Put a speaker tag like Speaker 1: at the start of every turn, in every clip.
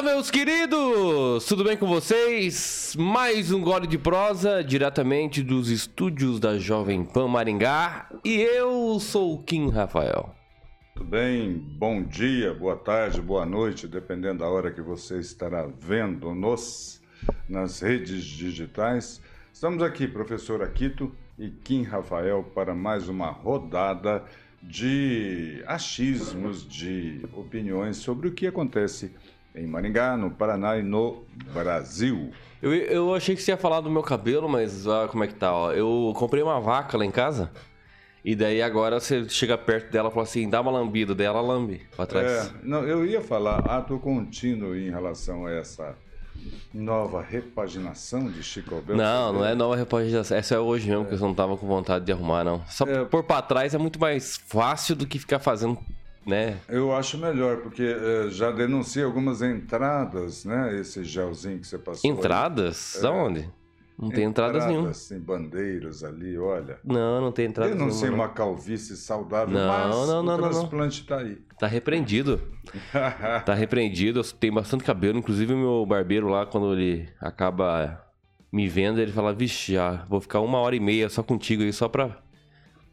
Speaker 1: Fala, meus queridos! Tudo bem com vocês? Mais um gole de prosa diretamente dos estúdios da Jovem Pan Maringá. E eu sou o Kim Rafael.
Speaker 2: Tudo bem? Bom dia, boa tarde, boa noite, dependendo da hora que você estará vendo-nos nas redes digitais. Estamos aqui, professor Aquito e Kim Rafael, para mais uma rodada de achismos, de opiniões sobre o que acontece em Maringá, no Paraná e no Brasil.
Speaker 1: Eu, eu achei que você ia falar do meu cabelo, mas olha como é que tá, ó. Eu comprei uma vaca lá em casa. E daí agora você chega perto dela e fala assim, dá uma lambida, daí ela lambe pra trás.
Speaker 2: É, não, eu ia falar ato contínuo em relação a essa nova repaginação de Chico Alberto.
Speaker 1: Não, não é nova repaginação. Essa é hoje mesmo, que eu não tava com vontade de arrumar, não. Só
Speaker 2: É.
Speaker 1: pôr pra trás é muito mais fácil do que ficar fazendo, né?
Speaker 2: Eu acho melhor, porque eh, já denunciei algumas entradas, né? Esse gelzinho que você passou. aí.
Speaker 1: Entradas? Aonde? Não tem entradas nenhuma.
Speaker 2: Tem bandeiras ali, olha.
Speaker 1: Não, não tem entradas nenhuma.
Speaker 2: uma calvície saudável,
Speaker 1: Não,
Speaker 2: mas
Speaker 1: não, não,
Speaker 2: o
Speaker 1: não, não.
Speaker 2: transplante tá aí.
Speaker 1: Tá repreendido. Tá repreendido. Eu tenho bastante cabelo. Inclusive, o meu barbeiro lá, quando ele acaba me vendo, ele fala: Vixe, já vou ficar uma hora e meia só contigo aí, só pra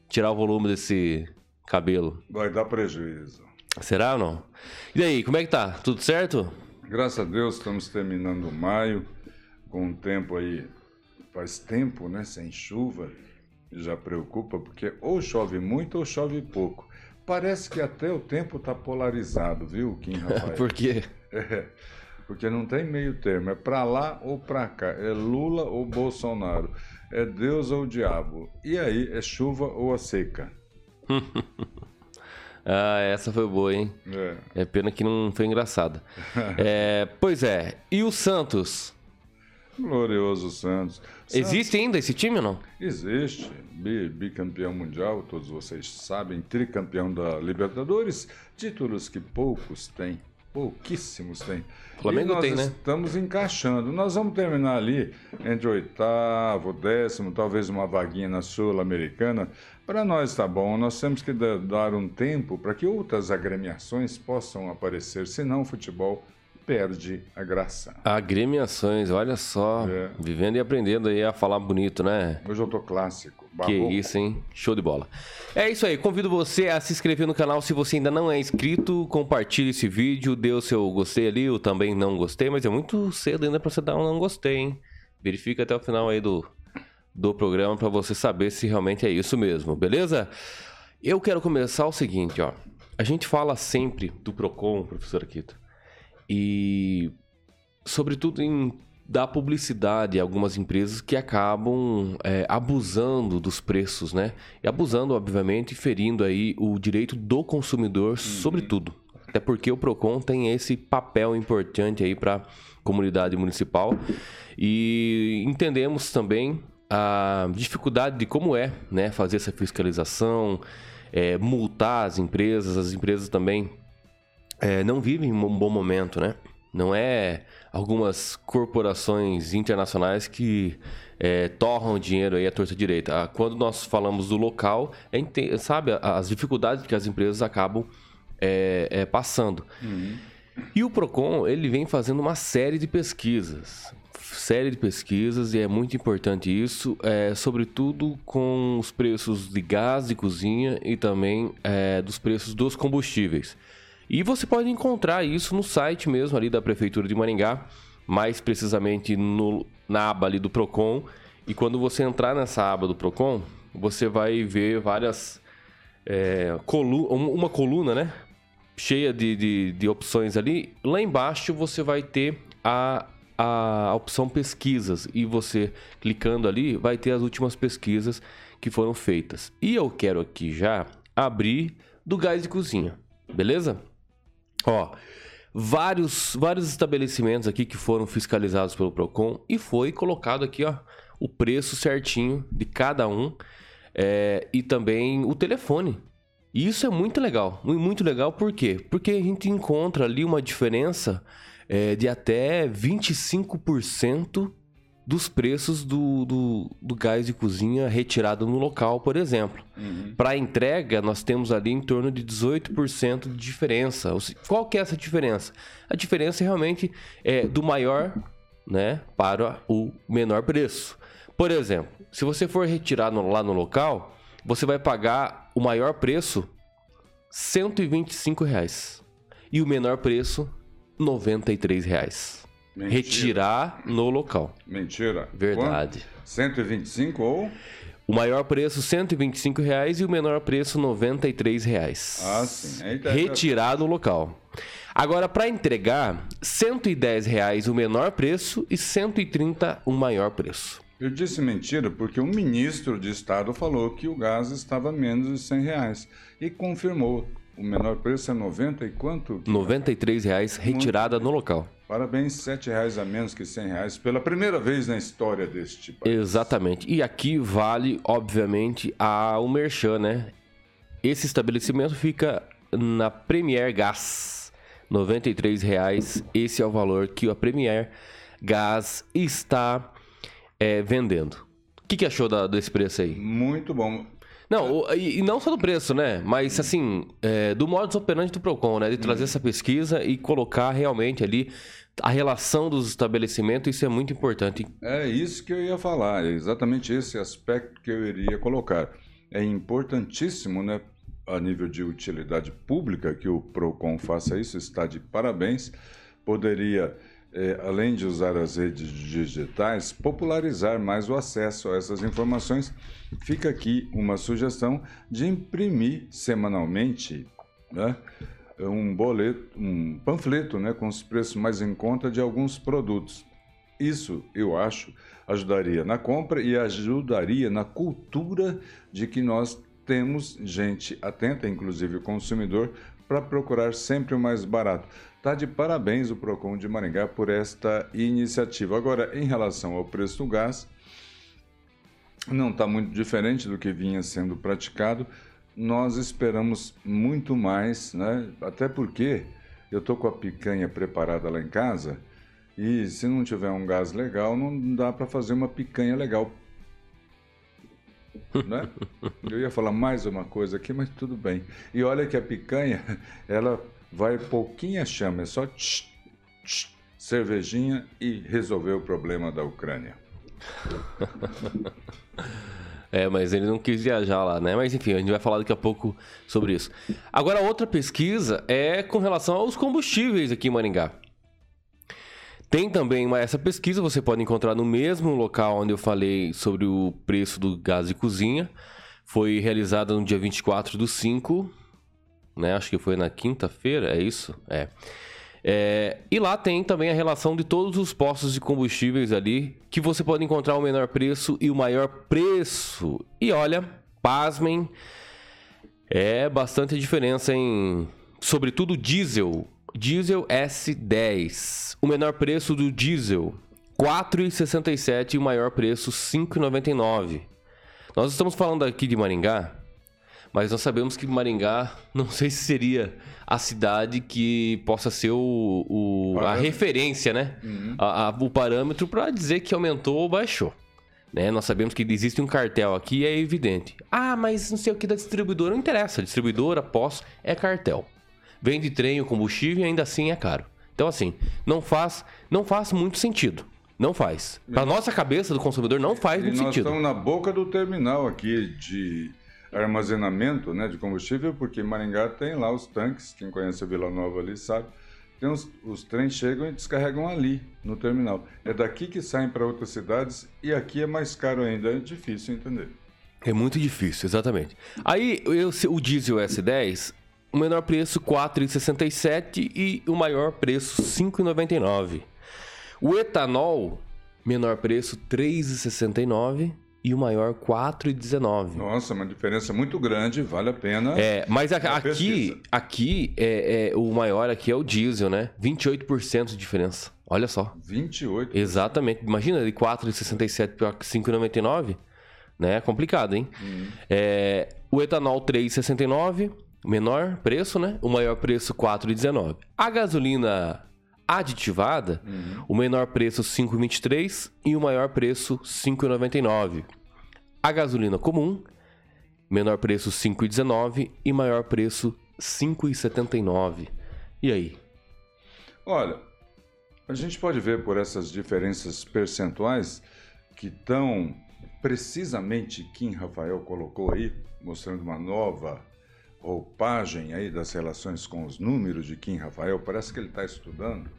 Speaker 1: tirar o volume desse cabelo.
Speaker 2: Vai dar prejuízo.
Speaker 1: Será ou não? E daí, como é que tá? Tudo certo?
Speaker 2: Graças a Deus estamos terminando maio, com um tempo aí, faz tempo, né, sem chuva, já preocupa, porque ou chove muito ou chove pouco. Parece que até o tempo está polarizado, viu, Kim Rafael?
Speaker 1: Por quê?
Speaker 2: É, porque não tem meio termo, é para lá ou para cá, é Lula ou Bolsonaro, é Deus ou o diabo. E aí, é chuva ou a seca?
Speaker 1: Ah, essa foi boa, hein?
Speaker 2: É.
Speaker 1: É pena que não foi engraçada. É, pois é. E o Santos?
Speaker 2: Glorioso Santos.
Speaker 1: Existe ainda esse time ou não?
Speaker 2: Existe, bi- bicampeão mundial, todos vocês sabem, tricampeão da Libertadores, títulos que poucos têm, pouquíssimos têm.
Speaker 1: Flamengo
Speaker 2: e nós
Speaker 1: tem, né?
Speaker 2: Estamos encaixando. Nós vamos terminar ali entre oitavo, décimo, talvez uma vaguinha na Sul-Americana. Para nós tá bom, nós temos que da- dar um tempo para que outras agremiações possam aparecer, senão o futebol perde a graça.
Speaker 1: Agremiações, olha só.
Speaker 2: É.
Speaker 1: Vivendo e aprendendo aí a falar bonito, né?
Speaker 2: Hoje eu tô clássico,
Speaker 1: Que isso, hein? Show de bola. É isso aí. Convido você a se inscrever no canal se você ainda não é inscrito. Compartilhe esse vídeo, dê o seu gostei ali, eu também não gostei, mas é muito cedo ainda pra você dar um não gostei, hein? Verifica até o final aí do, do programa pra você saber se realmente é isso mesmo, beleza? Eu quero começar o seguinte, ó. A gente fala sempre do Procon, professor Akito, e sobretudo em dar publicidade a algumas empresas que acabam é, abusando dos preços, né? E abusando, obviamente, ferindo aí o direito do consumidor, sobretudo. Até porque o Procon tem esse papel importante aí para comunidade municipal e entendemos também a dificuldade de como é, né, fazer essa fiscalização, é, multar as empresas, as empresas também é, não vivem um bom momento, né? Não é algumas corporações internacionais que é, torram dinheiro aí à torta direita. Ah, Quando nós falamos do local, é sabe as dificuldades que as empresas acabam é, é, passando. E o Procon ele vem fazendo uma série de pesquisas, série de pesquisas e é muito importante isso, é, sobretudo com os preços de gás de cozinha e também é, dos preços dos combustíveis. E você pode encontrar isso no site mesmo ali da prefeitura de Maringá, mais precisamente no, na aba ali do Procon. E quando você entrar nessa aba do Procon, você vai ver várias é, colu um- uma coluna, né? Cheia de, de, de opções ali. Lá embaixo você vai ter a, a opção pesquisas. E você, clicando ali, vai ter as últimas pesquisas que foram feitas. E eu quero aqui já abrir do gás de cozinha, beleza? Ó, vários, vários estabelecimentos aqui que foram fiscalizados pelo Procon e foi colocado aqui, ó, o preço certinho de cada um é, e também o telefone. E isso é muito legal, mu- muito legal por quê? Porque a gente encontra ali uma diferença é, de até 25% dos preços do, do, do gás de cozinha retirado no local, por exemplo.
Speaker 2: Uhum.
Speaker 1: Para entrega, nós temos ali em torno de 18% de diferença. Qual que é essa diferença? A diferença realmente é do maior né, para o menor preço. Por exemplo, se você for retirar no, lá no local, você vai pagar o maior preço 125 reais, e o menor preço 93 reais.
Speaker 2: Mentira.
Speaker 1: Retirar no local.
Speaker 2: Mentira.
Speaker 1: Verdade.
Speaker 2: Quanto? 125 ou?
Speaker 1: O maior preço 125 reais e o menor preço 93 reais.
Speaker 2: Ah, sim. Eita,
Speaker 1: Retirar no local. Agora, para entregar, 110 reais o menor preço e R$ 130 o maior preço.
Speaker 2: Eu disse mentira porque um ministro de Estado falou que o gás estava menos de 100 reais e confirmou. O menor preço é 90 e quanto?
Speaker 1: 93 reais retirada no local.
Speaker 2: Parabéns, 7 reais a menos que 100 reais pela primeira vez na história deste país.
Speaker 1: Exatamente. E aqui vale, obviamente, a, o Merchan, né? Esse estabelecimento fica na Premier Gás. 93 reais. Esse é o valor que a Premier Gás está é, vendendo. O que, que achou da, desse preço aí?
Speaker 2: Muito bom.
Speaker 1: Não, o- e, e não só do preço, né? Mas, assim, é, do modus operandi do PROCON, né? De trazer essa pesquisa e colocar realmente ali a relação dos estabelecimentos. Isso é muito importante.
Speaker 2: É isso que eu ia falar, é exatamente esse aspecto que eu iria colocar. É importantíssimo, né, a nível de utilidade pública, que o PROCON faça isso, está de parabéns. Poderia, eh, além de usar as redes digitais, popularizar mais o acesso a essas informações. Fica aqui uma sugestão de imprimir semanalmente né, um boleto, um panfleto né, com os preços mais em conta de alguns produtos. Isso, eu acho, ajudaria na compra e ajudaria na cultura de que nós temos gente atenta, inclusive o consumidor, para procurar sempre o mais barato. Tá de parabéns o Procon de Maringá por esta iniciativa. Agora, em relação ao preço do gás, não está muito diferente do que vinha sendo praticado. Nós esperamos muito mais, né? Até porque eu tô com a picanha preparada lá em casa e se não tiver um gás legal, não dá para fazer uma picanha legal. Né? Eu ia falar mais uma coisa aqui, mas tudo bem. E olha que a picanha, ela vai pouquinha chama, é só tch, tch, cervejinha e resolver o problema da Ucrânia.
Speaker 1: É, mas ele não quis viajar lá, né? Mas enfim, a gente vai falar daqui a pouco sobre isso. Agora, outra pesquisa é com relação aos combustíveis aqui em Maringá. Tem também essa pesquisa, você pode encontrar no mesmo local onde eu falei sobre o preço do gás de cozinha. Foi realizada no dia 24 do 5, né? Acho que foi na quinta-feira, é isso? É. É, e lá tem também a relação de todos os postos de combustíveis ali, que você pode encontrar o menor preço e o maior preço. E olha, pasmem, é bastante diferença em, sobretudo diesel, diesel S10. O menor preço do diesel 4,67 e o maior preço 5,99. Nós estamos falando aqui de Maringá, mas nós sabemos que Maringá, não sei se seria a cidade que possa ser o, o- a referência, né? A- a- o parâmetro para dizer que aumentou ou baixou. Né? Nós sabemos que existe um cartel aqui, é evidente. Ah, mas não sei o que da distribuidora. Não interessa. Distribuidora, pós, é cartel. Vende trem, o combustível e ainda assim é caro. Então, assim, não faz, não faz muito sentido. Não faz. Para nossa cabeça do consumidor, não faz
Speaker 2: E
Speaker 1: muito
Speaker 2: nós
Speaker 1: sentido.
Speaker 2: estamos na boca do terminal aqui de armazenamento né, de combustível, porque Maringá tem lá os tanques, quem conhece a Vila Nova ali sabe. Tem os, os trens chegam e descarregam ali, no terminal. É daqui que saem para outras cidades e aqui é mais caro ainda, é difícil entender.
Speaker 1: É muito difícil, exatamente. Aí eu- o diesel S10, o menor preço 4,67 e o maior preço 5,99. O etanol, menor preço 3,69 e o maior 4,19.
Speaker 2: Nossa, uma diferença muito grande, vale a pena.
Speaker 1: É, mas a- aqui,
Speaker 2: pesquisa.
Speaker 1: aqui é, é- o maior aqui é o diesel, né? 28% de diferença. Olha só.
Speaker 2: 28.
Speaker 1: Exatamente. Imagina de 4,67 para 5,99, né? É complicado, hein? É, o etanol 3,69, menor preço, né? O maior preço 4,19. A gasolina aditivada, o menor preço 5,23 e o maior preço 5,99. A gasolina comum, menor preço 5,19 e maior preço 5,79. E aí?
Speaker 2: Olha, a gente pode ver por essas diferenças percentuais que estão precisamente Kim Rafael colocou aí, mostrando uma nova roupagem aí das relações com os números de Kim Rafael, parece que ele está estudando,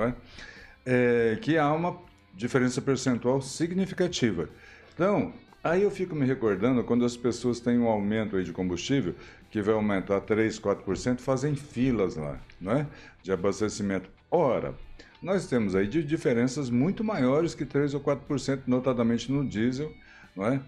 Speaker 2: é? Que há uma diferença percentual significativa. Então, aí eu fico me recordando quando as pessoas têm um aumento aí de combustível, que vai aumentar 3, 4%, fazem filas lá, não é? De abastecimento. Ora, nós temos aí de diferenças muito maiores que 3 ou 4%, notadamente no diesel, não é?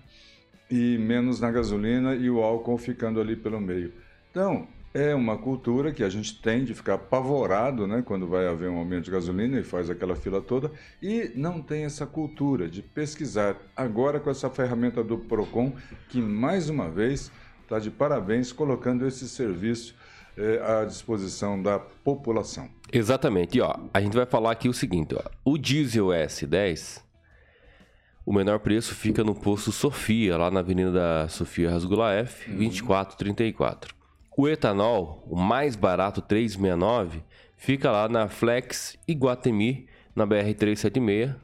Speaker 2: e menos na gasolina e o álcool ficando ali pelo meio. Então, é uma cultura que a gente tem de ficar apavorado né, quando vai haver um aumento de gasolina e faz aquela fila toda, e não tem essa cultura de pesquisar. Agora, com essa ferramenta do PROCON, que mais uma vez está de parabéns colocando esse serviço eh, à disposição da população.
Speaker 1: Exatamente. E, ó, a gente vai falar aqui o seguinte: ó, o diesel S10 o menor preço fica no posto Sofia, lá na Avenida da Sofia Rasgulaef, uhum. 2434. O etanol, o mais barato, 369, fica lá na Flex Iguatemi, na BR 376,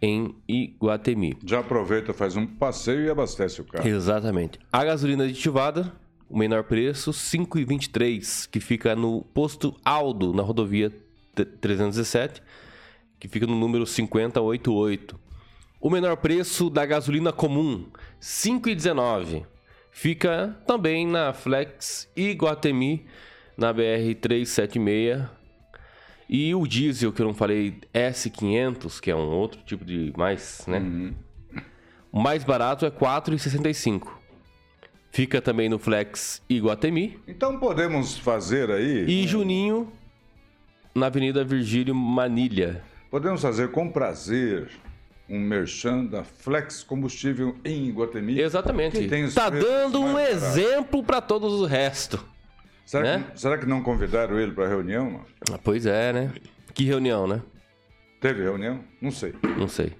Speaker 1: em Iguatemi.
Speaker 2: Já aproveita, faz um passeio e abastece o carro.
Speaker 1: Exatamente. A gasolina aditivada, o menor preço, 5,23, que fica no posto Aldo, na rodovia 317, que fica no número 5088. O menor preço da gasolina comum, 5,19. Fica também na Flex e Guatemi, na BR 376. E o diesel, que eu não falei, S500, que é um outro tipo de mais, né? Uhum. O mais barato é 4,65. Fica também no Flex e Guatemi.
Speaker 2: Então podemos fazer aí.
Speaker 1: E Juninho, na Avenida Virgílio Manilha.
Speaker 2: Podemos fazer com prazer um merchan da Flex Combustível em Iguatemi.
Speaker 1: Exatamente. Está dando um exemplo para todos o resto.
Speaker 2: Será, né? que, será que não convidaram ele para a reunião?
Speaker 1: Ah, pois é, né? Que reunião, né?
Speaker 2: Teve reunião? Não sei.
Speaker 1: Não sei.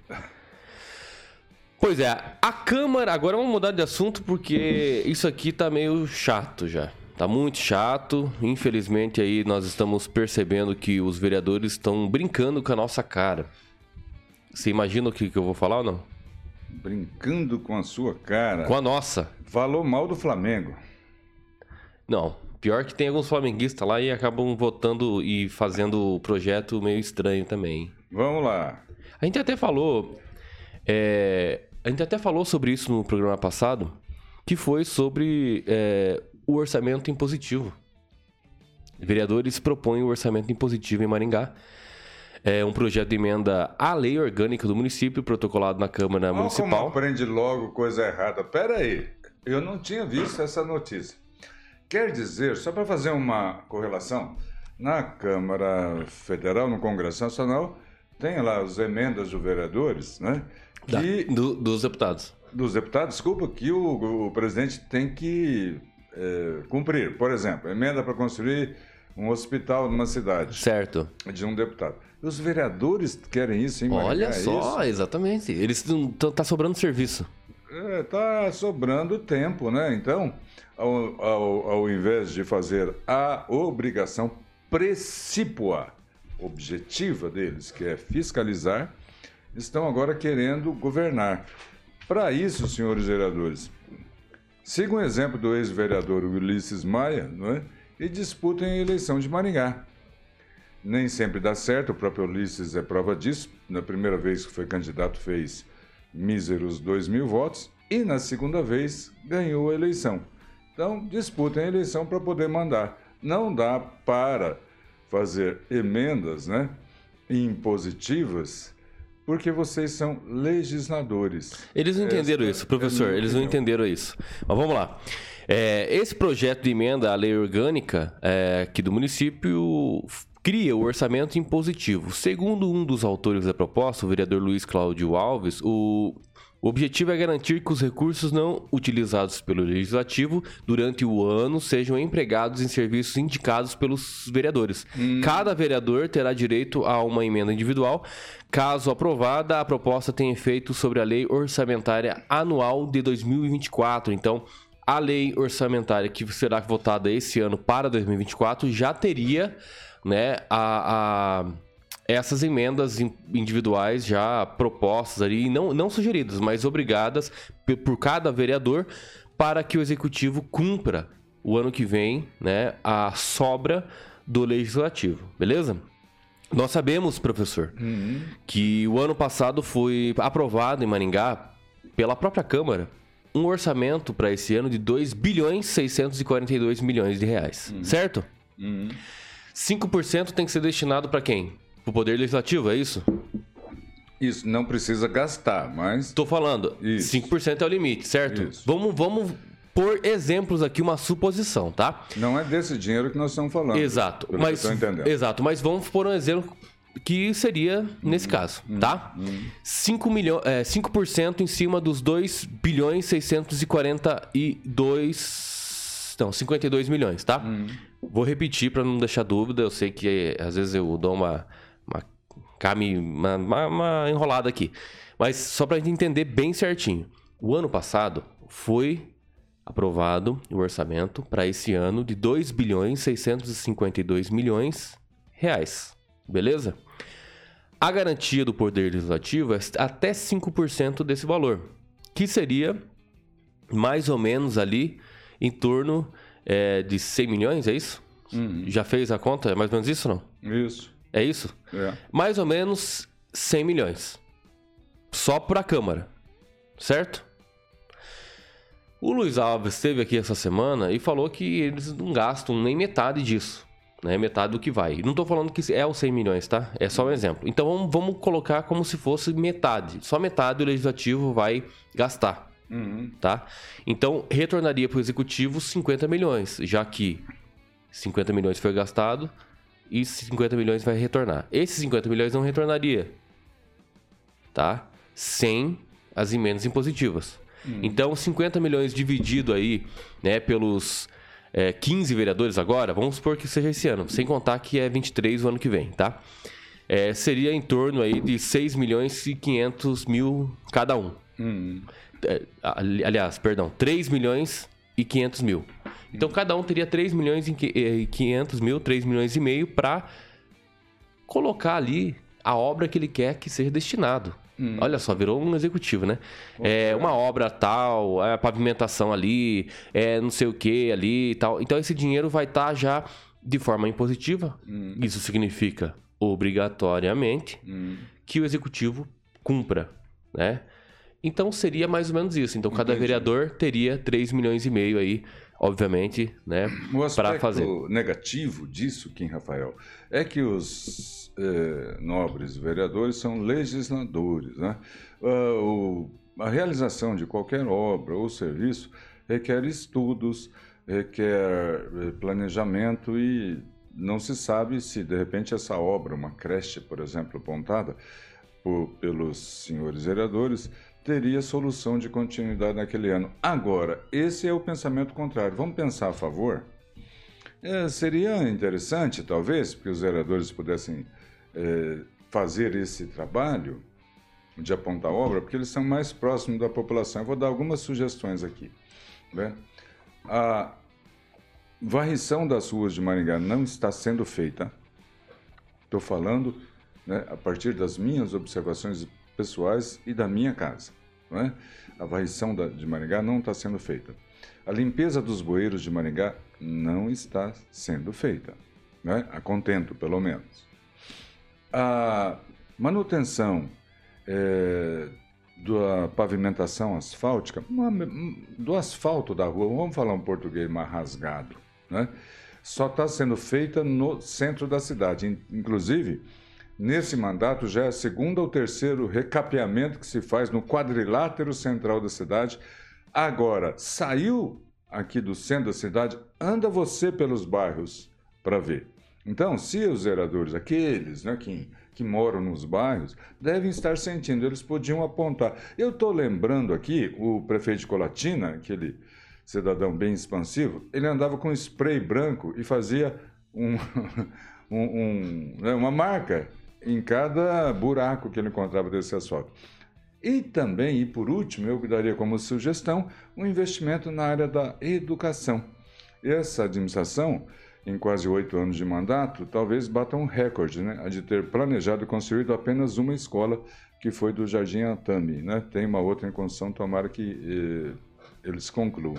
Speaker 1: Pois é, a Câmara. Agora vamos mudar de assunto porque isso aqui tá meio chato já. Tá muito chato. Infelizmente aí nós estamos percebendo que os vereadores estão brincando com a nossa cara. Você imagina o que, que eu vou falar ou não?
Speaker 2: Brincando com a sua cara.
Speaker 1: Com a nossa.
Speaker 2: Falou mal do Flamengo.
Speaker 1: Não. Pior que tem alguns flamenguistas lá e acabam votando e fazendo o projeto meio estranho também.
Speaker 2: Vamos lá.
Speaker 1: A gente até falou. É, a gente até falou sobre isso no programa passado, que foi sobre é, o orçamento impositivo. Vereadores propõem o orçamento impositivo em Maringá é um projeto de emenda à lei orgânica do município, protocolado na Câmara Olha Municipal. Como
Speaker 2: aprende logo coisa errada. Pera aí, eu não tinha visto essa notícia. Quer dizer, só para fazer uma correlação, na Câmara Federal, no Congresso Nacional, tem lá as emendas dos vereadores, né?
Speaker 1: Que, da, do, dos deputados.
Speaker 2: Dos deputados, desculpa, que o, o presidente tem que é, cumprir. Por exemplo, emenda para construir um hospital numa cidade.
Speaker 1: Certo.
Speaker 2: De um deputado. Os vereadores querem isso, hein,
Speaker 1: Olha
Speaker 2: é
Speaker 1: só,
Speaker 2: isso?
Speaker 1: exatamente. Eles tá sobrando serviço.
Speaker 2: É, tá sobrando tempo, né? Então, ao, ao, ao invés de fazer a obrigação precípua, objetiva deles, que é fiscalizar, estão agora querendo governar. Para isso, senhores vereadores, sigam o exemplo do ex-vereador Ulisses Maia, não é? e disputem a eleição de Maringá. Nem sempre dá certo, o próprio Ulisses é prova disso. Na primeira vez que foi candidato, fez míseros 2 mil votos e na segunda vez ganhou a eleição. Então, disputem a eleição para poder mandar. Não dá para fazer emendas né, impositivas porque vocês são legisladores.
Speaker 1: Eles não entenderam Esta isso, professor, é eles não entenderam isso. Mas vamos lá. É, esse projeto de emenda à lei orgânica é, aqui do município cria o orçamento impositivo. Segundo um dos autores da proposta, o vereador Luiz Cláudio Alves, o O objetivo é garantir que os recursos não utilizados pelo Legislativo durante o ano sejam empregados em serviços indicados pelos vereadores. Hum. Cada vereador terá direito a uma emenda individual. Caso aprovada, a proposta tem efeito sobre a Lei Orçamentária Anual de 2024. Então, a lei orçamentária que será votada esse ano para 2024 já teria né, a, a essas emendas individuais já propostas ali, não, não sugeridas, mas obrigadas por cada vereador para que o executivo cumpra o ano que vem né, a sobra do legislativo, beleza? Nós sabemos, professor, uhum. que o ano passado foi aprovado em Maringá pela própria Câmara um orçamento para esse ano de 2 bilhões 642 milhões de reais, uhum. certo? Uhum. 5% tem que ser destinado para quem? o Poder Legislativo, é isso?
Speaker 2: Isso, não precisa gastar, mas.
Speaker 1: Estou falando, isso. 5% é o limite, certo? Isso. Vamos, vamos por exemplos aqui, uma suposição, tá?
Speaker 2: Não é desse dinheiro que nós estamos falando.
Speaker 1: Exato. Mas. Exato, mas vamos por um exemplo que seria nesse uhum. caso, uhum. tá? Uhum. 5, milho, é, 5% em cima dos 2 bilhões 642... Não, 52 milhões, tá? Uhum. Vou repetir para não deixar dúvida. Eu sei que às vezes eu dou uma uma, uma, uma, uma enrolada aqui. Mas só para a gente entender bem certinho. O ano passado foi aprovado o orçamento para esse ano de 2 bilhões 652 milhões reais. Beleza? A garantia do poder legislativo é até 5% desse valor, que seria mais ou menos ali em torno é, de 100 milhões, é isso? Uhum. Já fez a conta? É mais ou menos isso não?
Speaker 2: Isso.
Speaker 1: É isso? É. Mais ou menos 100 milhões. Só para a Câmara. Certo? O Luiz Alves esteve aqui essa semana e falou que eles não gastam nem metade disso. Né? Metade do que vai. Não estou falando que é os 100 milhões, tá? É só um exemplo. Então vamos, vamos colocar como se fosse metade. Só metade o legislativo vai gastar. Uhum. Tá? Então retornaria para o executivo 50 milhões, já que 50 milhões foi gastado, e 50 milhões vai retornar. Esses 50 milhões não retornaria, tá? Sem as emendas impositivas. Hum. Então, 50 milhões dividido aí, né, pelos é, 15 vereadores agora, vamos supor que seja esse ano, sem contar que é 23 o ano que vem, tá? É, seria em torno aí de 6 milhões e 500 mil cada um. Hum. É, aliás, perdão, 3 milhões e 500 mil. Então cada um teria 3 milhões e 500 mil, 3 milhões e meio para colocar ali a obra que ele quer que seja destinado. Hum. Olha só, virou um executivo, né? É uma obra tal, é a pavimentação ali, é não sei o que ali e tal. Então esse dinheiro vai estar tá já de forma impositiva. Hum. Isso significa obrigatoriamente hum. que o executivo cumpra, né? Então seria mais ou menos isso. Então cada Entendi. vereador teria 3 milhões e meio aí obviamente, né, para fazer. O
Speaker 2: negativo disso, Kim Rafael, é que os eh, nobres vereadores são legisladores, né? Uh, o, a realização de qualquer obra ou serviço requer estudos, requer eh, planejamento e não se sabe se de repente essa obra, uma creche, por exemplo, apontada por, pelos senhores vereadores, teria solução de continuidade naquele ano. Agora, esse é o pensamento contrário. Vamos pensar a favor? É, seria interessante, talvez, que os vereadores pudessem é, fazer esse trabalho de apontar obra, porque eles são mais próximos da população. Eu vou dar algumas sugestões aqui. Né? A varrição das ruas de Maringá não está sendo feita. Estou falando né, a partir das minhas observações pessoais e da minha casa. É? A varrição da, de Maringá não está sendo feita. A limpeza dos bueiros de Maringá não está sendo feita, né? a contento, pelo menos. A manutenção é, da pavimentação asfáltica, do asfalto da rua, vamos falar um português mais rasgado, né? só está sendo feita no centro da cidade. Inclusive, Nesse mandato já é a segunda ou terceiro recapeamento que se faz no quadrilátero central da cidade. Agora, saiu aqui do centro da cidade, anda você pelos bairros para ver. Então, se os vereadores, aqueles né, que que moram nos bairros devem estar sentindo, eles podiam apontar. Eu estou lembrando aqui o prefeito de Colatina, aquele cidadão bem expansivo, ele andava com spray branco e fazia um, um, um, né, uma marca em cada buraco que ele encontrava desse asfalto. E também, e por último, eu daria como sugestão um investimento na área da educação. Essa administração, em quase oito anos de mandato, talvez bata um recorde, né? A de ter planejado e construído apenas uma escola, que foi do Jardim Atami, né? Tem uma outra em construção, tomara que eh, eles concluam.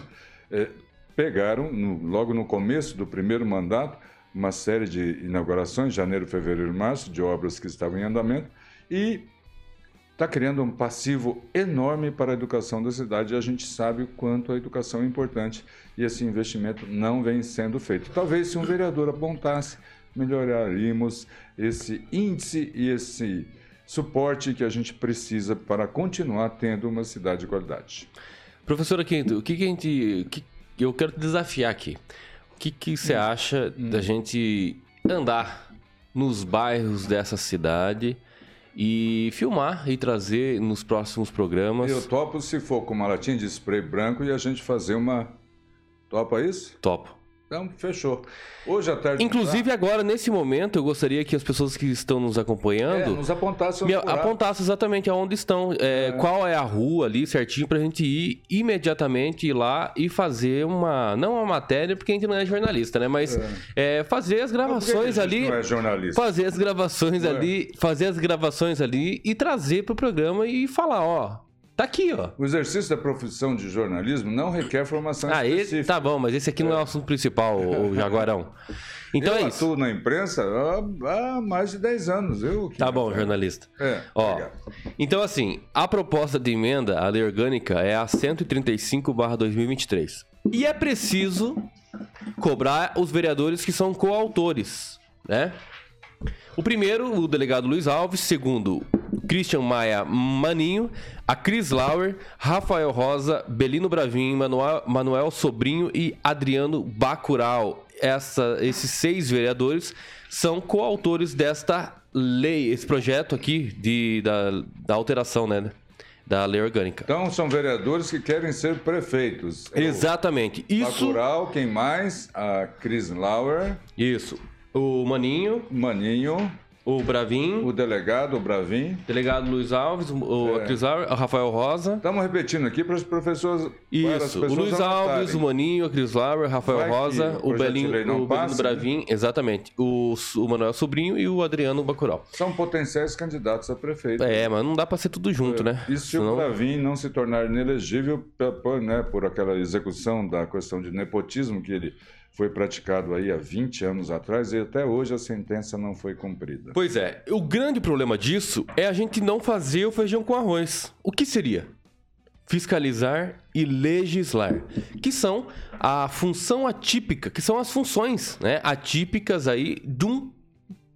Speaker 2: Eh, pegaram, no, logo no começo do primeiro mandato, uma série de inaugurações, janeiro, fevereiro março, de obras que estavam em andamento, e está criando um passivo enorme para a educação da cidade e a gente sabe o quanto a educação é importante e esse investimento não vem sendo feito. Talvez se um vereador apontasse, melhoraríamos esse índice e esse suporte que a gente precisa para continuar tendo uma cidade de qualidade.
Speaker 1: Professora Quinto, o que, que a gente. Que, eu quero te desafiar aqui. O que, que você hum. acha hum. da gente andar nos bairros dessa cidade? e filmar e trazer nos próximos programas.
Speaker 2: Eu topo se for com uma latinha de spray branco e a gente fazer uma. Topa isso?
Speaker 1: Topo.
Speaker 2: Então, fechou. Hoje à tarde.
Speaker 1: Inclusive, tá? agora, nesse momento, eu gostaria que as pessoas que estão nos acompanhando. É,
Speaker 2: nos apontassem
Speaker 1: me apontassem exatamente aonde estão. É, é. Qual é a rua ali certinho pra gente ir imediatamente ir lá e fazer uma. Não uma matéria, porque a gente não é jornalista, né? Mas é. é fazer as gravações ali.
Speaker 2: Não é jornalista.
Speaker 1: Fazer as gravações ali. Fazer as gravações ali e trazer pro programa e falar, ó Tá aqui, ó.
Speaker 2: O exercício da profissão de jornalismo não requer formação ah, específica.
Speaker 1: Tá bom, mas esse aqui não é o assunto principal, o Jaguarão. Então
Speaker 2: eu
Speaker 1: é isso.
Speaker 2: atuo na imprensa há, mais de 10 anos. Eu
Speaker 1: tá bom, jornalista. É, ó, então assim, a proposta de emenda à lei orgânica é a 135/2023. E é preciso cobrar os vereadores que são coautores, né? O primeiro, o delegado Luiz Alves. Segundo, Christian Maia Maninho. A Cris Lauer, Rafael Rosa, Belino Bravin, Manuel, Manuel Sobrinho e Adriano Bacural. Essa, esses seis vereadores são coautores desta lei, esse projeto aqui de, da, da alteração, né? da lei orgânica.
Speaker 2: Então são vereadores que querem ser prefeitos.
Speaker 1: Exatamente. Isso.
Speaker 2: Bacural, quem mais? A Cris Lauer.
Speaker 1: Isso. O Maninho.
Speaker 2: Maninho.
Speaker 1: O Bravin.
Speaker 2: O delegado, o Bravin.
Speaker 1: Delegado Luiz Alves, o é. Cris Lauer, o Rafael Rosa.
Speaker 2: Estamos repetindo aqui para os professores.
Speaker 1: Isso, o Luiz Alves, o Maninho, o Cris Lauer, o Rafael Vai Rosa, o Belinho, o Bravin, né? exatamente. O, o Manuel Sobrinho e o Adriano Bacural.
Speaker 2: São potenciais candidatos a prefeito.
Speaker 1: É, mas não dá para ser tudo junto, é. né?
Speaker 2: E se Senão... o Bravin não se tornar inelegível né, por aquela execução da questão de nepotismo que ele foi praticado aí há 20 anos atrás e até hoje a sentença não foi cumprida.
Speaker 1: Pois é, o grande problema disso é a gente não fazer o feijão com arroz. O que seria? Fiscalizar e legislar, que são a função atípica, que são as funções né, atípicas aí de um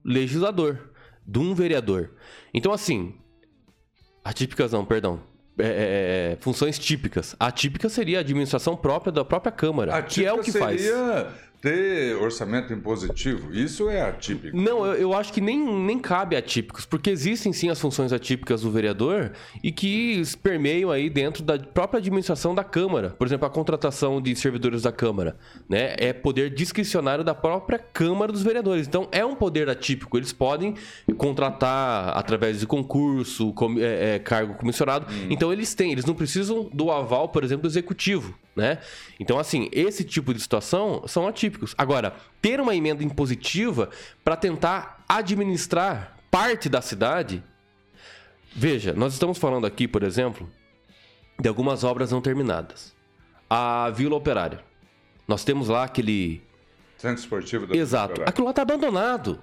Speaker 1: legislador, de um vereador. Então, assim, atípicas não, perdão, é, é, é, funções típicas. A típica seria a administração própria da própria Câmara, que é o que
Speaker 2: seria...
Speaker 1: faz
Speaker 2: ter orçamento impositivo, isso é atípico.
Speaker 1: Não, eu, eu, acho que nem, nem cabe atípicos, porque existem sim as funções atípicas do vereador e que permeiam aí dentro da própria administração da Câmara. Por exemplo, a contratação de servidores da Câmara, né? É poder discricionário da própria Câmara dos Vereadores. Então, é um poder atípico. Eles podem contratar através de concurso, com, é, é, cargo comissionado. Hum. Então, eles têm, eles não precisam do aval, por exemplo, do executivo né? Então, assim, esse tipo de situação são atípicos. Agora, ter uma emenda impositiva para tentar administrar parte da cidade. Veja, nós estamos falando aqui, por exemplo, de algumas obras não terminadas. A Vila Operária. Nós temos lá aquele.
Speaker 2: Centro Esportivo da
Speaker 1: Exato. Vila Aquilo lá está abandonado.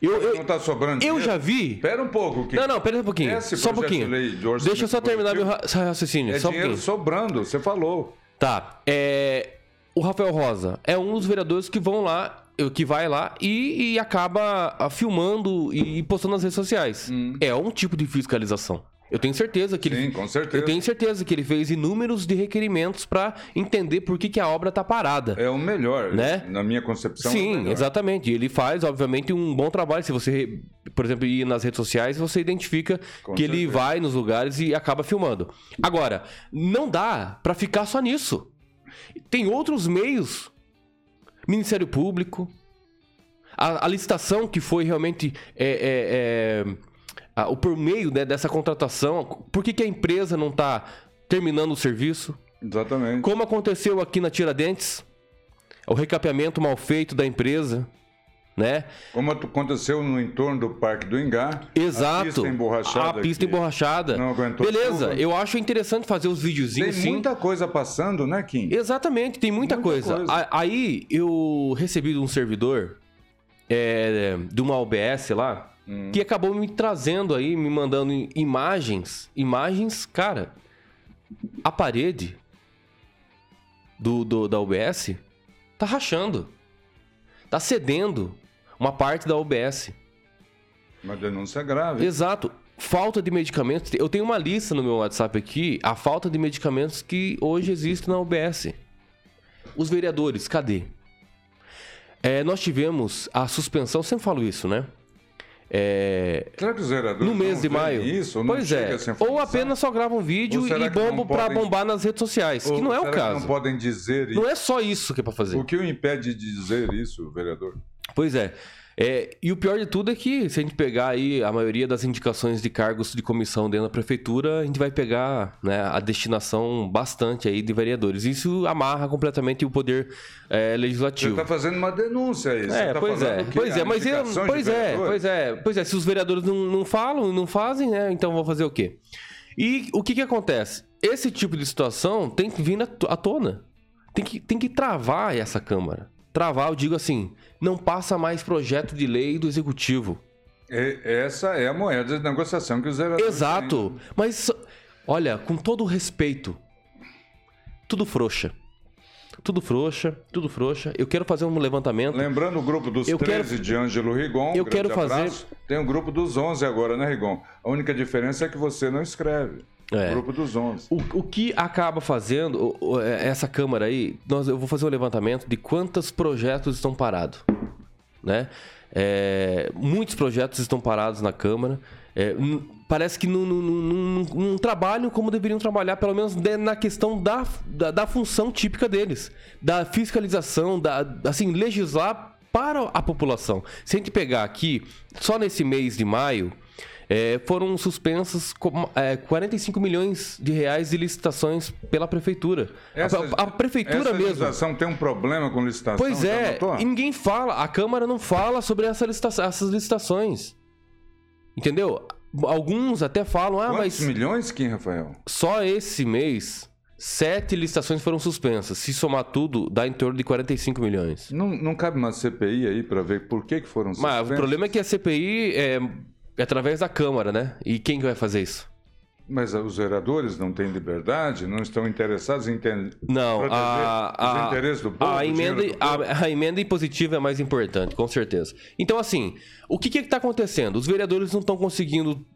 Speaker 1: Eu, eu,
Speaker 2: não tá sobrando
Speaker 1: Eu já vi.
Speaker 2: Espera um pouco.
Speaker 1: Que... Não, não, espera um pouquinho. Esse só um pouquinho. De Deixa eu só terminar meu raciocínio.
Speaker 2: É
Speaker 1: só
Speaker 2: dinheiro
Speaker 1: um
Speaker 2: sobrando, você falou.
Speaker 1: Tá. É... O Rafael Rosa é um dos vereadores que vão lá, que vai lá e, e acaba filmando e postando nas redes sociais. Hum. É um tipo de fiscalização. Eu tenho certeza que
Speaker 2: Sim,
Speaker 1: ele.
Speaker 2: com certeza.
Speaker 1: Eu tenho certeza que ele fez inúmeros de requerimentos para entender por que, que a obra está parada.
Speaker 2: É o melhor,
Speaker 1: Né?
Speaker 2: Na minha concepção. é
Speaker 1: Sim,
Speaker 2: melhor.
Speaker 1: exatamente. Ele faz, obviamente, um bom trabalho. Se você, por exemplo, ir nas redes sociais, você identifica
Speaker 2: Com
Speaker 1: que ele
Speaker 2: certeza.
Speaker 1: vai nos lugares e acaba filmando. Agora, não dá para ficar só nisso. Tem outros meios. Ministério Público. A, a licitação que foi realmente é, é, é, por meio né, dessa contratação. Por que, que a empresa não está terminando o serviço?
Speaker 2: Exatamente.
Speaker 1: Como aconteceu aqui na Tiradentes, o recapeamento mal feito da empresa, né?
Speaker 2: Como aconteceu no entorno do Parque do Ingá.
Speaker 1: Exato.
Speaker 2: A pista emborrachada.
Speaker 1: A pista emborrachada.
Speaker 2: não aguentou
Speaker 1: Beleza,
Speaker 2: chuva.
Speaker 1: eu acho interessante fazer os
Speaker 2: Tem
Speaker 1: videozinhos sim.
Speaker 2: muita coisa passando, né, Kim?
Speaker 1: Exatamente, tem muita,
Speaker 2: Muita
Speaker 1: coisa.
Speaker 2: coisa.
Speaker 1: Aí eu recebi de um servidor é, de uma OBS lá
Speaker 2: Hum.
Speaker 1: que acabou me trazendo aí, me mandando imagens. Imagens, cara, a parede do, do- da OBS tá rachando. Tá cedendo uma parte da OBS.
Speaker 2: Uma denúncia grave.
Speaker 1: Exato. Falta de medicamentos. Eu tenho uma lista no meu WhatsApp aqui, a falta de medicamentos que hoje existe na UBS. Os vereadores, cadê? É, nós tivemos a suspensão, sempre falo isso, né? É,
Speaker 2: Será que os vereadores
Speaker 1: no mês
Speaker 2: não
Speaker 1: de maio.
Speaker 2: Isso,
Speaker 1: pois é. Ou apenas só gravam um vídeo e bombam pra
Speaker 2: podem-
Speaker 1: bombar nas redes sociais,
Speaker 2: Ou
Speaker 1: que não é o caso.
Speaker 2: não podem dizer isso?
Speaker 1: Não é só isso que é pra fazer.
Speaker 2: O que o impede de dizer isso, vereador?
Speaker 1: Pois é. É, e o pior de tudo é que, se a gente pegar aí a maioria das indicações de cargos de comissão dentro da prefeitura, a gente vai pegar né, a destinação bastante aí de vereadores. Isso amarra completamente o poder é,
Speaker 2: Você
Speaker 1: legislativo.
Speaker 2: está fazendo uma denúncia aí. Você
Speaker 1: É,
Speaker 2: tá
Speaker 1: pois é, pois é, mas eu,
Speaker 2: indicação de
Speaker 1: pois é, pois é, pois é, se os vereadores não, não falam e não fazem, né, então vão fazer o quê? E o que que acontece? Esse tipo de situação tem que vir à tona. Tem que, tem que travar essa Câmara. Travar, eu digo assim, não passa mais projeto de lei do Executivo.
Speaker 2: Essa é a moeda de negociação que os
Speaker 1: Exato. Mas, olha, com todo respeito, tudo frouxa. Tudo frouxa, tudo frouxa. Eu quero fazer um levantamento.
Speaker 2: têm. Lembrando o grupo dos
Speaker 1: Eu
Speaker 2: 13 de Ângelo Rigon.
Speaker 1: Eu quero fazer-
Speaker 2: abraço. Tem o grupo dos 11 agora, né, Rigon? A única diferença é que você não escreve.
Speaker 1: É.
Speaker 2: O grupo dos 11.
Speaker 1: O, o que acaba fazendo, é, essa Câmara aí, nós, eu vou fazer um levantamento de quantos projetos estão parados. Né? É, muitos projetos estão parados na Câmara. É, parece que não, não, não- não- trabalham como deveriam trabalhar, pelo menos na questão da, da, da função típica deles, da fiscalização, da, assim, legislar para a população. Se a gente pegar aqui, só nesse mês de maio, é, foram suspensas com- é, 45 milhões de reais de licitações pela prefeitura. A- a, a prefeitura
Speaker 2: essa
Speaker 1: mesmo.
Speaker 2: legislação tem um problema com licitação?
Speaker 1: Pois é, e ninguém fala, a Câmara não fala sobre essa licitação- essas licitações. Entendeu? Alguns até falam, ah,
Speaker 2: Quantos
Speaker 1: mas
Speaker 2: milhões, Kim, Rafael?
Speaker 1: só esse mês, sete licitações foram suspensas. Se somar tudo, dá em torno de 45 milhões.
Speaker 2: Não, não cabe uma CPI aí para ver por que, que foram
Speaker 1: Mas
Speaker 2: suspensas?
Speaker 1: o problema é que a CPI é, é através da Câmara, né? E quem que vai fazer isso?
Speaker 2: Mas os vereadores não têm liberdade? Não estão interessados em ten-
Speaker 1: Não,
Speaker 2: proteger
Speaker 1: a,
Speaker 2: os
Speaker 1: a,
Speaker 2: interesses do povo?
Speaker 1: a, emenda,
Speaker 2: do povo?
Speaker 1: a, a emenda impositiva é mais importante, com certeza. Então, assim, o que está acontecendo? Os vereadores não estão conseguindo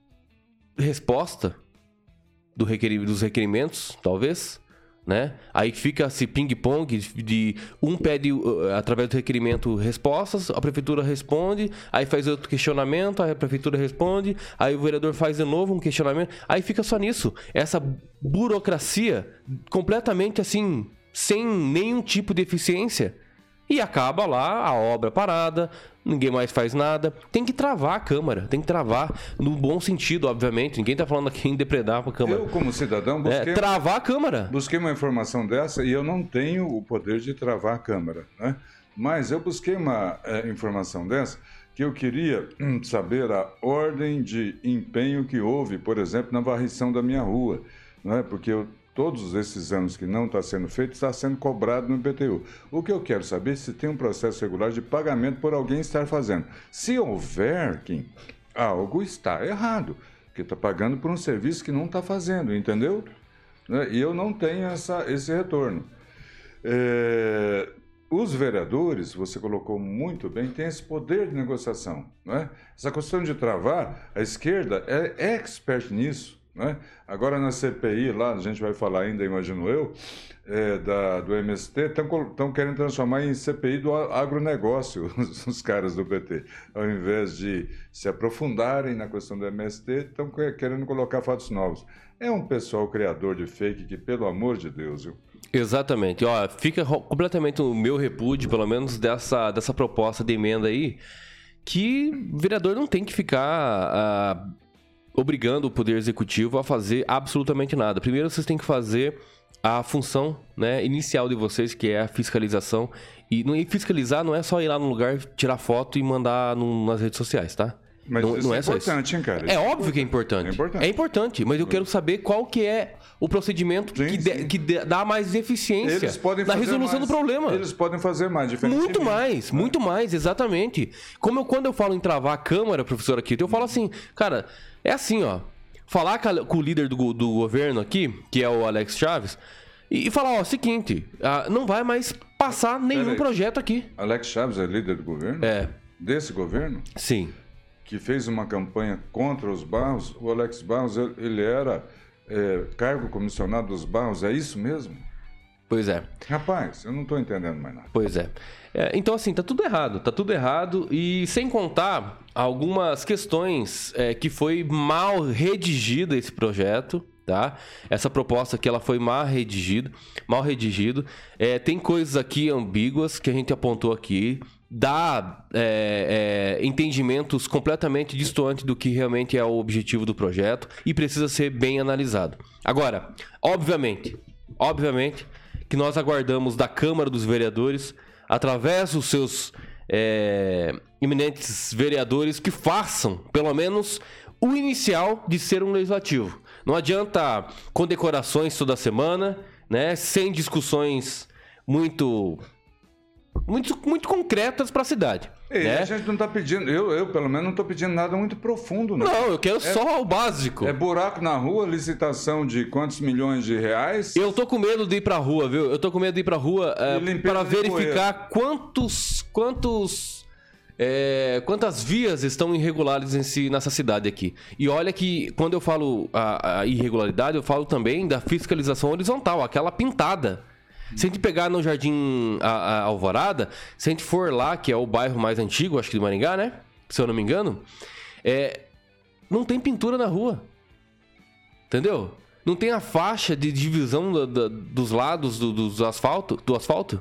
Speaker 1: resposta do dos requerimentos, talvez, né? Aí fica esse ping-pong de, um pede uh, através do requerimento respostas, a prefeitura responde, aí faz outro questionamento, a prefeitura responde, aí o vereador faz de novo um questionamento, aí fica só nisso. Essa burocracia completamente assim, sem nenhum tipo de eficiência. E acaba lá a obra parada, ninguém mais faz nada. Tem que travar a Câmara, tem que travar no bom sentido, obviamente. Ninguém tá falando aqui em depredar a Câmara.
Speaker 2: Eu, como cidadão,
Speaker 1: É,
Speaker 2: busquei,
Speaker 1: travar a Câmara.
Speaker 2: busquei uma informação dessa e eu não tenho o poder de travar a Câmara, né? Mas eu busquei uma eh, informação dessa que eu queria hum, saber a ordem de empenho que houve, por exemplo, na varrição da minha rua, não é? Porque eu, todos esses anos que não está sendo feito, está sendo cobrado no IPTU. O que eu quero saber é se tem um processo regular de pagamento por alguém estar fazendo. Se houver, Kim, algo está errado, porque está pagando por um serviço que não está fazendo, entendeu? Né? E eu não tenho essa, esse retorno. É, os vereadores, você colocou muito bem, têm esse poder de negociação. Não é? Essa questão de travar, a esquerda é expert nisso. Né? Agora na CPI, lá, a gente vai falar ainda, imagino eu, é, da, do MST, estão querendo transformar em CPI do agronegócio, os, os caras do PT. Ao invés de se aprofundarem na questão do MST, estão querendo colocar fatos novos. É um pessoal criador de fake que, pelo amor de Deus, viu?
Speaker 1: Exatamente. Ó, fica completamente o meu repúdio, pelo menos, dessa, dessa proposta de emenda aí, que vereador não tem que ficar ah, obrigando o Poder Executivo a fazer absolutamente nada. Primeiro, vocês têm que fazer a função né, inicial de vocês, que é a fiscalização. E, e fiscalizar não é só ir lá no lugar, tirar foto e mandar no, nas redes sociais, tá?
Speaker 2: Mas não, isso não é, é importante, hein, cara?
Speaker 1: É é óbvio que é importante. É importante. É importante, mas eu quero saber qual que é o procedimento sim, que, de, que dá mais eficiência na resolução
Speaker 2: mais.
Speaker 1: do problema.
Speaker 2: Eles podem fazer mais.
Speaker 1: Muito mais, muito mais, exatamente. Como eu, quando eu falo em travar a câmara, professor, aqui, eu falo assim, cara, é assim, ó. Falar com o líder do, do governo aqui, que é o Alex Chaves, e, e falar, ó, seguinte, ah, não vai mais passar nenhum projeto aqui.
Speaker 2: Alex Chaves é líder do governo?
Speaker 1: É.
Speaker 2: Desse governo?
Speaker 1: Sim.
Speaker 2: Que fez uma campanha contra os Barros. O Alex Barros, ele era é, cargo comissionado dos Barros, é isso mesmo?
Speaker 1: Pois é.
Speaker 2: Rapaz, eu não estou entendendo mais nada.
Speaker 1: Pois é. é. Então, assim, tá tudo errado. Tá tudo errado. E sem contar algumas questões é, que foi mal redigida esse projeto. Tá? Essa proposta aqui ela foi mal redigida, mal redigido. É, tem coisas aqui ambíguas que a gente apontou aqui, dá é, é, entendimentos completamente distantes do que realmente é o objetivo do projeto e precisa ser bem analisado. Agora, obviamente, obviamente, que nós aguardamos da Câmara dos Vereadores, através dos seus é, eminentes vereadores, que façam, pelo menos, o inicial de ser um legislativo. Não adianta condecorações toda semana, né? Sem discussões muito muito, muito concretas para a cidade.
Speaker 2: E
Speaker 1: né?
Speaker 2: a gente não está pedindo, eu, eu pelo menos não estou pedindo nada muito profundo.
Speaker 1: Não, não eu quero é, só o básico.
Speaker 2: É buraco na rua, licitação de quantos milhões de reais?
Speaker 1: Eu tô com medo de ir para a rua, viu? Eu tô com medo de ir para a rua é, para verificar quantos, quantos, é, quantas vias estão irregulares em si nessa cidade aqui. E olha que quando eu falo a, a irregularidade, eu falo também da fiscalização horizontal, aquela pintada se a gente pegar no Jardim a, a Alvorada, se a gente for lá, que é o bairro mais antigo, acho que de Maringá, né? Se eu não me engano, é, não tem pintura na rua. Entendeu? Não tem a faixa de divisão do, do, dos lados do, do, asfalto, do asfalto.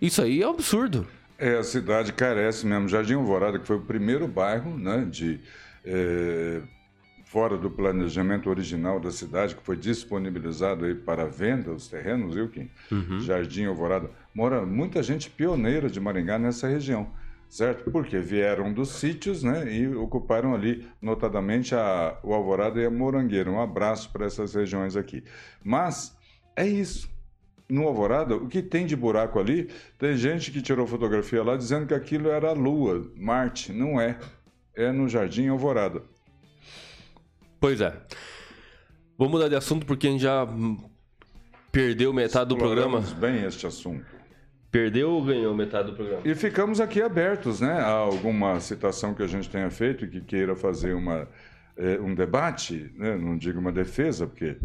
Speaker 1: Isso aí é um absurdo.
Speaker 2: É, a cidade carece mesmo. Jardim Alvorada, que foi o primeiro bairro né, de é, fora do planejamento original da cidade, que foi disponibilizado aí para venda os terrenos, viu, Kim? Uhum. Jardim Alvorada. Mora muita gente pioneira de Maringá nessa região, certo? Porque vieram dos sítios, né, e ocuparam ali, notadamente, a, o Alvorada e a Morangueira. Um abraço para essas regiões aqui. Mas é isso. No Alvorada, o que tem de buraco ali, tem gente que tirou fotografia lá dizendo que aquilo era a Lua, Marte. Não é. É no Jardim Alvorada.
Speaker 1: Pois é. Vamos mudar de assunto porque a gente já perdeu metade do programa.
Speaker 2: bem este assunto.
Speaker 1: Perdeu ou ganhou metade do programa?
Speaker 2: E ficamos aqui abertos, né? A alguma citação que a gente tenha feito e que queira fazer uma, é, um debate, né? não digo uma defesa, porque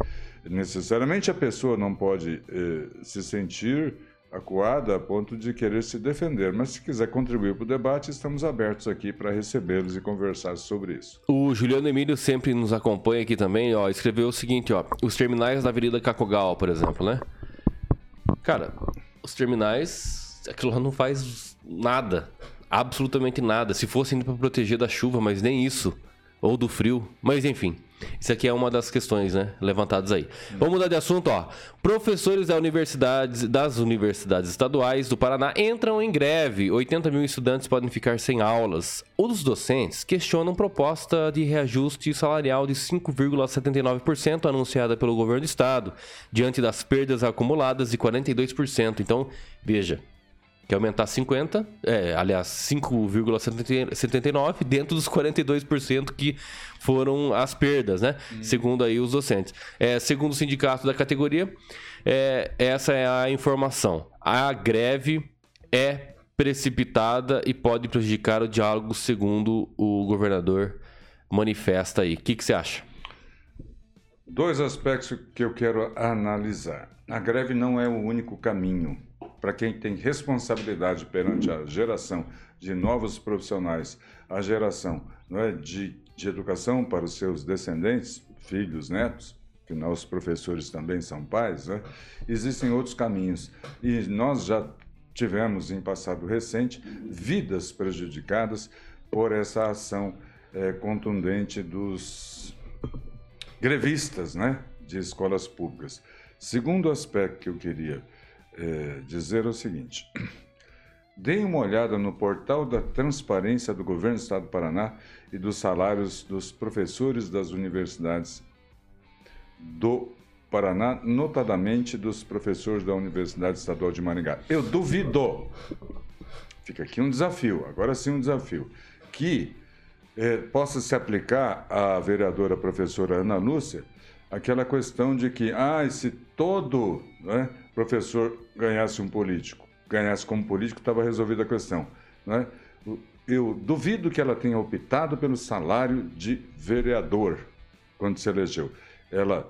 Speaker 2: necessariamente a pessoa não pode é, se sentir acuada a ponto de querer se defender, mas se quiser contribuir para o debate, estamos abertos aqui para recebê-los e conversar sobre isso.
Speaker 1: O Juliano Emílio sempre nos acompanha aqui também, ó, escreveu o seguinte, ó, os terminais da Avenida Cacogal, por exemplo, né? Cara, os terminais, aquilo lá não faz nada, absolutamente nada. Se fosse para proteger da chuva, mas nem isso, ou do frio, mas enfim. Isso aqui é uma das questões, né? Levantadas aí. Vamos mudar de assunto, ó. Professores da universidades, das universidades estaduais do Paraná entram em greve. 80 mil estudantes podem ficar sem aulas. Os docentes questionam proposta de reajuste salarial de 5,79% anunciada pelo governo do estado, diante das perdas acumuladas de 42%. Então, veja, que é aumentar 50, é, aliás, 5,79 dentro dos 42% que foram as perdas, né? Hum. Segundo aí os docentes. É, segundo o sindicato da categoria, é, essa é a informação. A greve é precipitada e pode prejudicar o diálogo, segundo o governador manifesta aí. O que, que você acha?
Speaker 2: Dois aspectos que eu quero analisar. A greve não é o único caminho para quem tem responsabilidade perante a geração de novos profissionais, a geração não é, de, de educação para os seus descendentes, filhos, netos, afinal os professores também são pais, né? existem outros caminhos. E nós já tivemos, em passado recente, vidas prejudicadas por essa ação é, contundente dos grevistas né, de escolas públicas. Segundo aspecto que eu queria é, dizer o seguinte: deem uma olhada no portal da transparência do Governo do Estado do Paraná e dos salários dos professores das universidades do Paraná, notadamente dos professores da Universidade Estadual de Maringá. Eu duvido, fica aqui um desafio, agora sim um desafio, que é, possa se aplicar à vereadora professora Ana Lúcia aquela questão de que, ah, se todo né, professor ganhasse um político, ganhasse como político, estava resolvida a questão. Né? Eu duvido que ela tenha optado pelo salário de vereador quando se elegeu. Ela,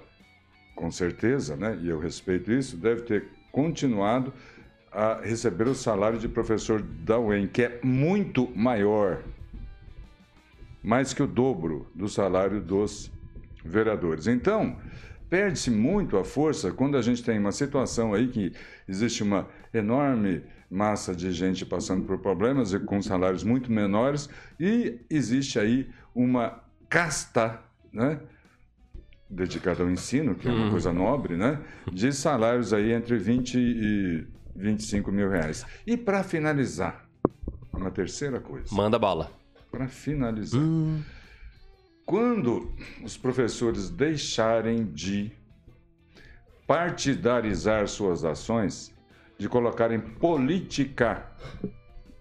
Speaker 2: com certeza, né, e eu respeito isso, deve ter continuado a receber o salário de professor da UEM, que é muito maior mais que o dobro do salário dos vereadores. Então, perde-se muito a força quando a gente tem uma situação aí que existe uma enorme massa de gente passando por problemas e com salários muito menores e existe aí uma casta, né? dedicada ao ensino, que é uma hum. coisa nobre, né? De salários aí entre 20 e 25 mil reais. E para finalizar, uma terceira coisa.
Speaker 1: Manda bala
Speaker 2: para finalizar. Hum. Quando os professores deixarem de partidarizar suas ações, de colocarem política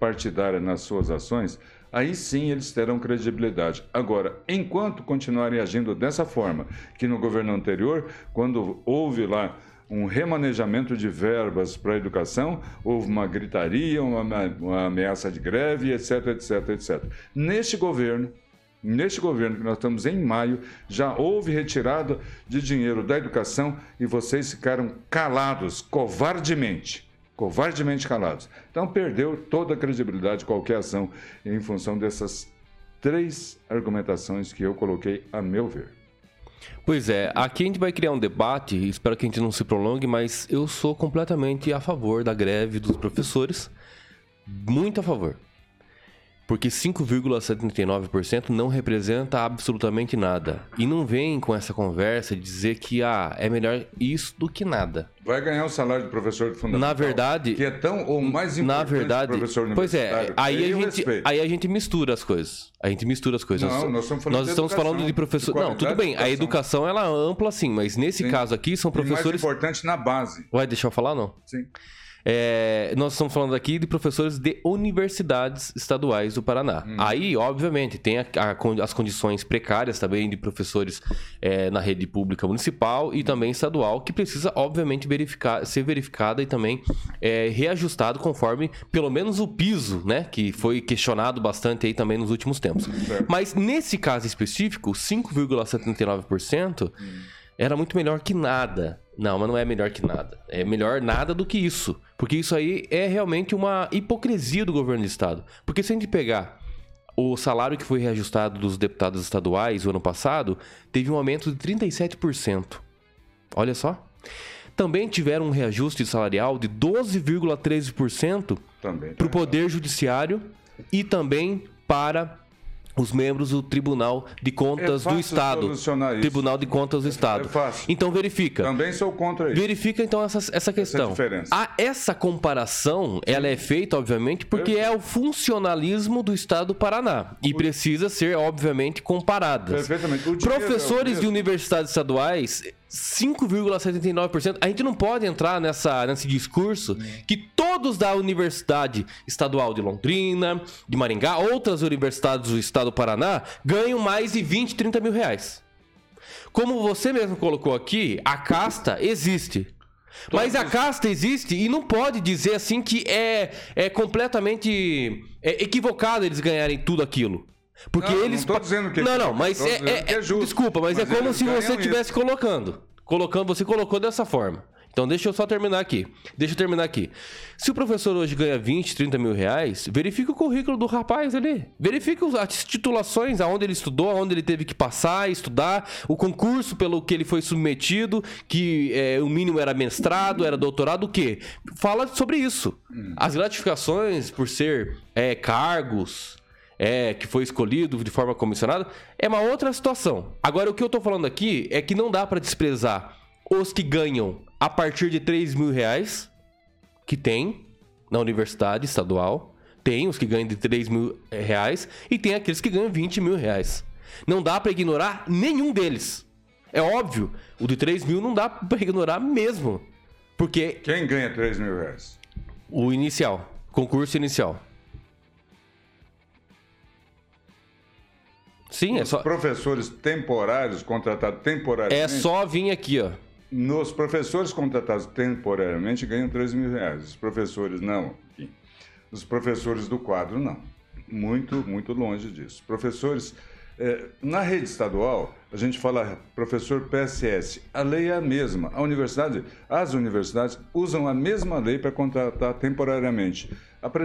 Speaker 2: partidária nas suas ações, aí sim eles terão credibilidade. Agora, enquanto continuarem agindo dessa forma, que no governo anterior, quando houve lá um remanejamento de verbas para a educação, houve uma gritaria, uma, uma ameaça de greve, etc, etc, etc. Neste governo, Neste governo que nós estamos em maio, já houve retirada de dinheiro da educação e vocês ficaram calados, covardemente. Covardemente calados. Então perdeu toda a credibilidade de qualquer ação em função dessas três argumentações que eu coloquei a meu ver.
Speaker 1: Pois é, aqui a gente vai criar um debate, espero que a gente não se prolongue, mas eu sou completamente a favor da greve dos professores. Muito a favor. Porque 5,79% não representa absolutamente nada. E não vem com essa conversa de dizer que ah, é melhor isso do que nada.
Speaker 2: Vai ganhar o salário de professor de fundamental.
Speaker 1: Na verdade,
Speaker 2: que é tão ou mais importante
Speaker 1: na verdade,
Speaker 2: professor
Speaker 1: Pois é, aí a, gente, aí a gente mistura as coisas. A gente mistura as coisas.
Speaker 2: Não, nós estamos falando,
Speaker 1: nós de estamos falando de professor. De não, tudo bem. A educação ela é ampla sim, mas nesse sim. caso aqui são professores. E
Speaker 2: mais importante na base.
Speaker 1: Vai deixar eu falar não?
Speaker 2: Sim.
Speaker 1: É, nós estamos falando aqui de professores de universidades estaduais do Paraná. Hum. Aí, obviamente, tem a, a, as condições precárias também de professores é, na rede pública municipal e também estadual, que precisa, obviamente, verificar, ser verificada e também é, reajustado conforme, pelo menos, o piso, né? Que foi questionado bastante aí também nos últimos tempos. Certo. Mas nesse caso específico, 5,79% hum. era muito melhor que nada. Não, mas não é melhor que nada. É melhor nada do que isso. Porque isso aí é realmente uma hipocrisia do governo do estado. Porque se a gente pegar o salário que foi reajustado dos deputados estaduais o ano passado, teve um aumento de 37%. Olha só. Também tiveram um reajuste salarial de 12,13% para o Poder Judiciário e também para os membros do Tribunal de Contas é do Estado. Tribunal de Contas do Estado. É
Speaker 2: fácil.
Speaker 1: Então verifica.
Speaker 2: Também sou contra isso.
Speaker 1: Verifica então essa, essa questão. Essa,
Speaker 2: diferença.
Speaker 1: A, essa comparação, ela é feita, obviamente, porque é o funcionalismo do Estado do Paraná. E precisa ser, obviamente, comparadas.
Speaker 2: Perfeitamente.
Speaker 1: Professores é de universidades estaduais 5,79%. A gente não pode entrar nessa, nesse discurso que todos da Universidade Estadual de Londrina, de Maringá, outras universidades do estado do Paraná, ganham mais de 20, 30 mil reais. Como você mesmo colocou aqui, a casta existe. Mas a casta existe e não pode dizer assim que é, é completamente é equivocado eles ganharem tudo aquilo. Porque
Speaker 2: Não, não
Speaker 1: eles.
Speaker 2: tô
Speaker 1: pa-
Speaker 2: dizendo que
Speaker 1: Não, não, mas
Speaker 2: tô
Speaker 1: é, é-
Speaker 2: é justo.
Speaker 1: Desculpa, mas,
Speaker 2: Mas
Speaker 1: é como se você estivesse colocando. Colocando, você colocou dessa forma. Então deixa eu só terminar aqui. Deixa eu terminar aqui. Se o professor hoje ganha 20, 30 mil reais, verifique o currículo do rapaz ali. Verifique as titulações, aonde ele estudou, aonde ele teve que passar, estudar, o concurso pelo que ele foi submetido, que é, o mínimo era mestrado, era doutorado, o quê? Fala sobre isso. As gratificações por ser é, cargos, é, que foi escolhido de forma comissionada, é uma outra situação. Agora, o que eu tô falando aqui é que não dá pra desprezar os que ganham a partir de 3 mil reais, que tem na universidade estadual, tem os que ganham de 3 mil reais, e tem aqueles que ganham 20 mil reais. Não dá pra ignorar nenhum deles. É óbvio, o de 3 mil não dá pra ignorar mesmo. Porque
Speaker 2: Quem ganha 3 mil reais?
Speaker 1: o inicial, concurso inicial. Sim, é só,
Speaker 2: Professores temporários, contratados temporariamente.
Speaker 1: é só vir aqui, ó.
Speaker 2: Nos professores contratados temporariamente ganham 3 mil reais. Os professores não. Os professores do quadro não. Muito, muito longe disso. Professores. eh, na rede estadual, a gente fala professor PSS. A lei é a mesma. A universidade, as universidades usam a mesma lei para contratar temporariamente.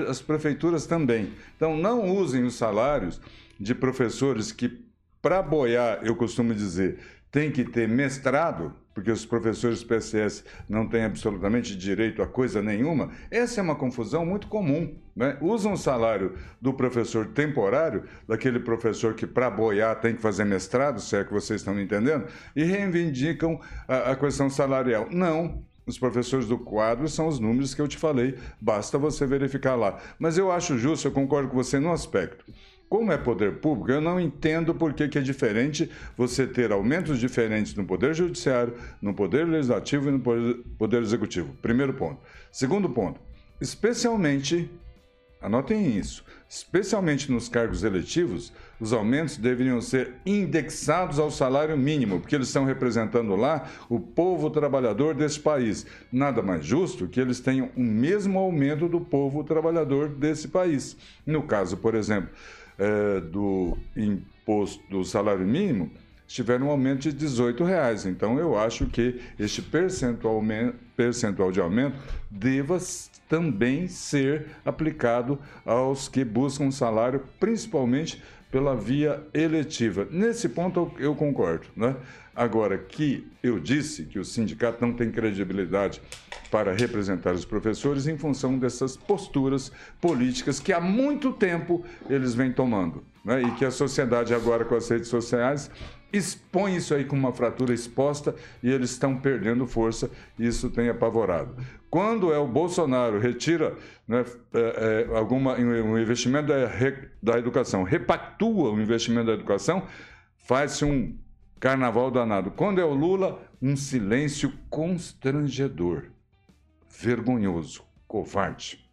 Speaker 2: As prefeituras também. Então, não usem os salários de professores que, para boiar, eu costumo dizer, tem que ter mestrado, porque os professores PSS não têm absolutamente direito a coisa nenhuma. Essa é uma confusão muito comum. Né? Usam o salário do professor temporário, daquele professor que, para boiar, tem que fazer mestrado, se é que vocês estão me entendendo, e reivindicam a, a questão salarial. Não. Os professores do quadro são os números que eu te falei, basta você verificar lá. Mas eu acho justo, eu concordo com você num aspecto. Como é poder público, eu não entendo por que, que é diferente você ter aumentos diferentes no Poder Judiciário, no Poder Legislativo e no Poder, poder Executivo. Primeiro ponto. Segundo ponto, especialmente, anotem isso, especialmente nos cargos eletivos, os aumentos deveriam ser indexados ao salário mínimo, porque eles estão representando lá o povo trabalhador desse país. Nada mais justo que eles tenham o mesmo aumento do povo trabalhador desse país. No caso, por exemplo, eh, do imposto do salário mínimo, tiveram um aumento de 18 reais. Então, eu acho que este percentual, percentual de aumento deva também ser aplicado aos que buscam salário, principalmente pela via eletiva. Nesse ponto, eu, eu concordo. Né? Agora, que eu disse que o sindicato não tem credibilidade para representar os professores em função dessas posturas políticas que há muito tempo eles vêm tomando. Né? E que a sociedade agora com as redes sociais expõe isso aí com uma fratura exposta e eles estão perdendo força e isso tem apavorado. Quando é o Bolsonaro retira né, é, é, alguma, um investimento da, da educação, repactua o investimento da educação, faz-se um carnaval danado. Quando é o Lula, um silêncio constrangedor, vergonhoso, covarde.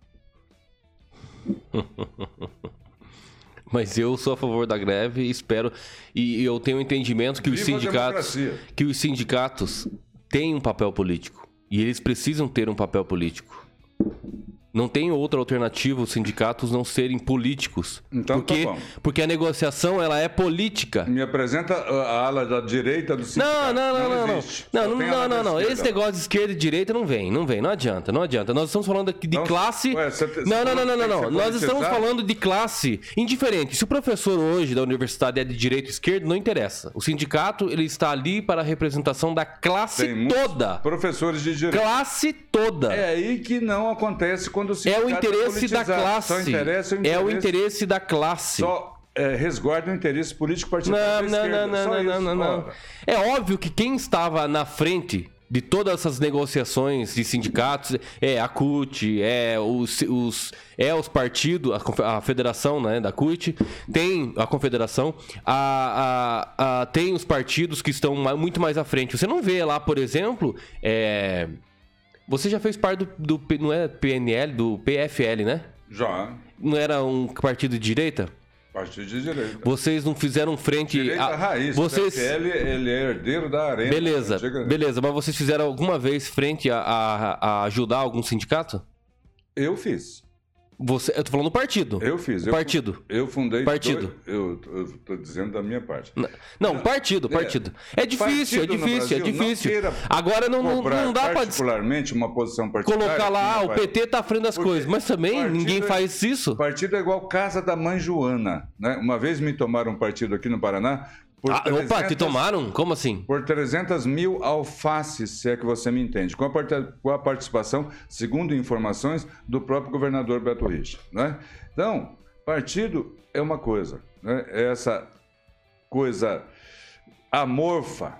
Speaker 1: Mas eu sou a favor da greve e espero. E eu tenho o entendimento que os
Speaker 2: Viva a
Speaker 1: sindicatos. Que os sindicatos têm um papel político. E eles precisam ter um papel político. Não tem outra alternativa os sindicatos não serem políticos.
Speaker 2: Então tá
Speaker 1: porque,
Speaker 2: bom.
Speaker 1: porque a negociação ela é política.
Speaker 2: Me apresenta a ala da direita do
Speaker 1: Não,
Speaker 2: sindicato.
Speaker 1: não, não, não, não. Não, não, não, não, não.
Speaker 2: esquerda.
Speaker 1: Esse negócio de esquerda e direita não vem, não vem, não adianta, não adianta. Nós estamos falando aqui de
Speaker 2: Então,
Speaker 1: classe. Não, não, não, não, não, não. Nós estamos falando de classe indiferente. Se o professor hoje da universidade é de direita ou esquerda, não interessa. O sindicato, ele está ali para a representação da classe toda.
Speaker 2: Professores de direito.
Speaker 1: Classe toda.
Speaker 2: É aí que não acontece quando o
Speaker 1: É
Speaker 2: sindicato
Speaker 1: o interesse da classe.
Speaker 2: O
Speaker 1: É o
Speaker 2: interesse-
Speaker 1: interesse da classe.
Speaker 2: Só é, resguarda o interesse político partidário
Speaker 1: Não,
Speaker 2: da
Speaker 1: não,
Speaker 2: esquerda.
Speaker 1: não, não, não, não, não, É óbvio que quem estava na frente de todas essas negociações de sindicatos é a CUT, é os, os é os partidos, a, a federação né, da CUT, tem a confederação, a, a- a- tem os partidos que estão muito mais à frente. Você não vê lá, por exemplo, é, você já fez parte do, do não é PNL, do PFL, né?
Speaker 2: Já,
Speaker 1: Não era um partido de direita?
Speaker 2: partido de direita.
Speaker 1: Vocês não fizeram frente.
Speaker 2: Direita
Speaker 1: a-
Speaker 2: raiz.
Speaker 1: Vocês.
Speaker 2: O PFL, ele é herdeiro da arena.
Speaker 1: Beleza,
Speaker 2: Antiga-
Speaker 1: beleza. Mas vocês fizeram alguma vez frente a, a- a ajudar algum sindicato?
Speaker 2: Eu fiz.
Speaker 1: Você, eu tô falando partido.
Speaker 2: Eu fiz. Eu
Speaker 1: partido.
Speaker 2: Eu fundei.
Speaker 1: Partido.
Speaker 2: Dois, eu, eu tô dizendo da minha parte.
Speaker 1: Não, não partido, partido. É, é difícil, é difícil, é difícil. Agora não, não, não dá para
Speaker 2: particularmente uma posição partidária.
Speaker 1: Colocar lá, ah, o PT tá à frente das coisas, mas também ninguém é, faz isso.
Speaker 2: Partido é igual casa da mãe Joana, né? Uma vez me tomaram um partido aqui no Paraná
Speaker 1: ah, 300, opa, te tomaram? Como assim?
Speaker 2: Por 300 mil alfaces, se é que você me entende. Com a, com a participação, segundo informações, do próprio governador Beto Rich. Né? Então, partido é uma coisa. Né? É essa coisa amorfa,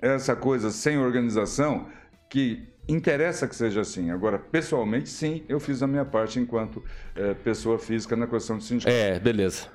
Speaker 2: essa coisa sem organização, que interessa que seja assim. Agora, pessoalmente, sim, eu fiz a minha parte enquanto é, pessoa física na questão do sindicato.
Speaker 1: É, beleza.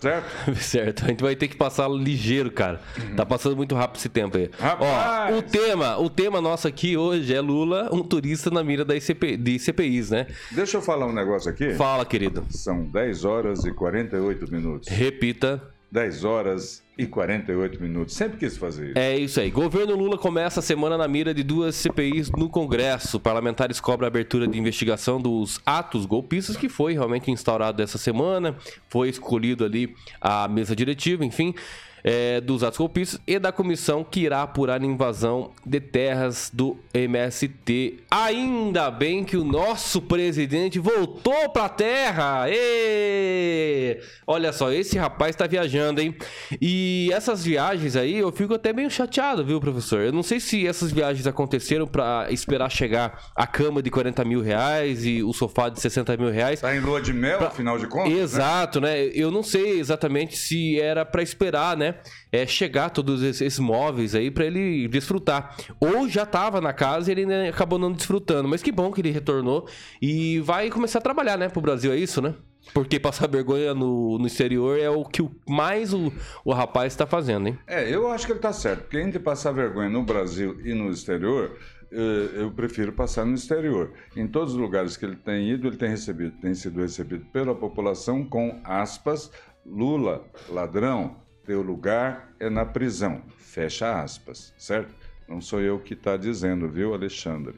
Speaker 2: Certo?
Speaker 1: certo. A gente vai ter que passar ligeiro, cara. Uhum. Tá passando muito rápido esse tempo aí. Rapaz. Ó, o tema, o tema nosso aqui hoje é Lula, um turista na mira da ICP, de CPIs, né?
Speaker 2: Deixa eu falar um negócio aqui.
Speaker 1: Fala, querido.
Speaker 2: São 10 horas e 48 minutos.
Speaker 1: Repita.
Speaker 2: 10 horas e 48 minutos. Sempre quis fazer isso.
Speaker 1: É isso aí. Governo Lula começa a semana na mira de duas CPIs no Congresso. Parlamentares cobram a abertura de investigação dos atos golpistas que foi realmente instaurado essa semana. Foi escolhido ali a mesa diretiva, enfim é, dos atos golpistas e da comissão que irá apurar a invasão de terras do MST. Ainda bem que o nosso presidente voltou para a terra! E Olha só, esse rapaz está viajando, hein? E essas viagens aí eu fico até meio chateado, viu, professor? Eu não sei se essas viagens aconteceram para esperar chegar a cama de 40 mil reais e o sofá de 60 mil reais.
Speaker 2: Tá em lua de mel, pra... afinal de contas? Né?
Speaker 1: Exato, né? né? Eu não sei exatamente se era para esperar, né? É, chegar todos esses móveis aí para ele desfrutar. Ou já estava na casa e ele acabou não desfrutando. Mas que bom que ele retornou e vai começar a trabalhar, né, pro Brasil, é isso, né? Porque passar vergonha no, no exterior é o que mais o, o rapaz está fazendo, hein?
Speaker 2: É, eu acho que ele está certo. Porque entre passar vergonha no Brasil e no exterior, eh, eu prefiro passar no exterior. Em todos os lugares que ele tem ido, ele tem recebido, tem sido recebido pela população com aspas, Lula, ladrão, teu lugar é na prisão. Fecha aspas, certo? Não sou eu que está dizendo, viu, Alexandre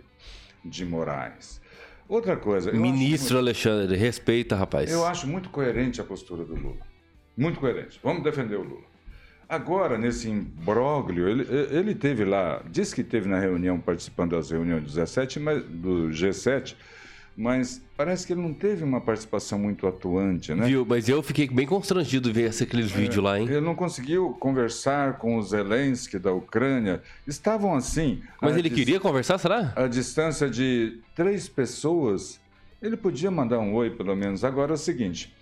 Speaker 2: de Moraes. Outra coisa.
Speaker 1: Ministro muito... Alexandre, respeita, rapaz.
Speaker 2: Eu acho muito coerente a postura do Lula. Muito coerente. Vamos defender o Lula. Agora, nesse imbróglio, ele, ele teve lá, disse que teve na reunião, participando das reuniões do, 17, mas, do G7, mas parece que ele não teve uma participação muito atuante, né?
Speaker 1: Viu, mas eu fiquei bem constrangido ver aqueles é, vídeos lá, hein?
Speaker 2: Ele não conseguiu conversar com o Zelensky da Ucrânia. Estavam assim.
Speaker 1: Mas ele queria conversar, será?
Speaker 2: A distância de três pessoas. Ele podia mandar um oi, pelo menos. Agora é o seguinte.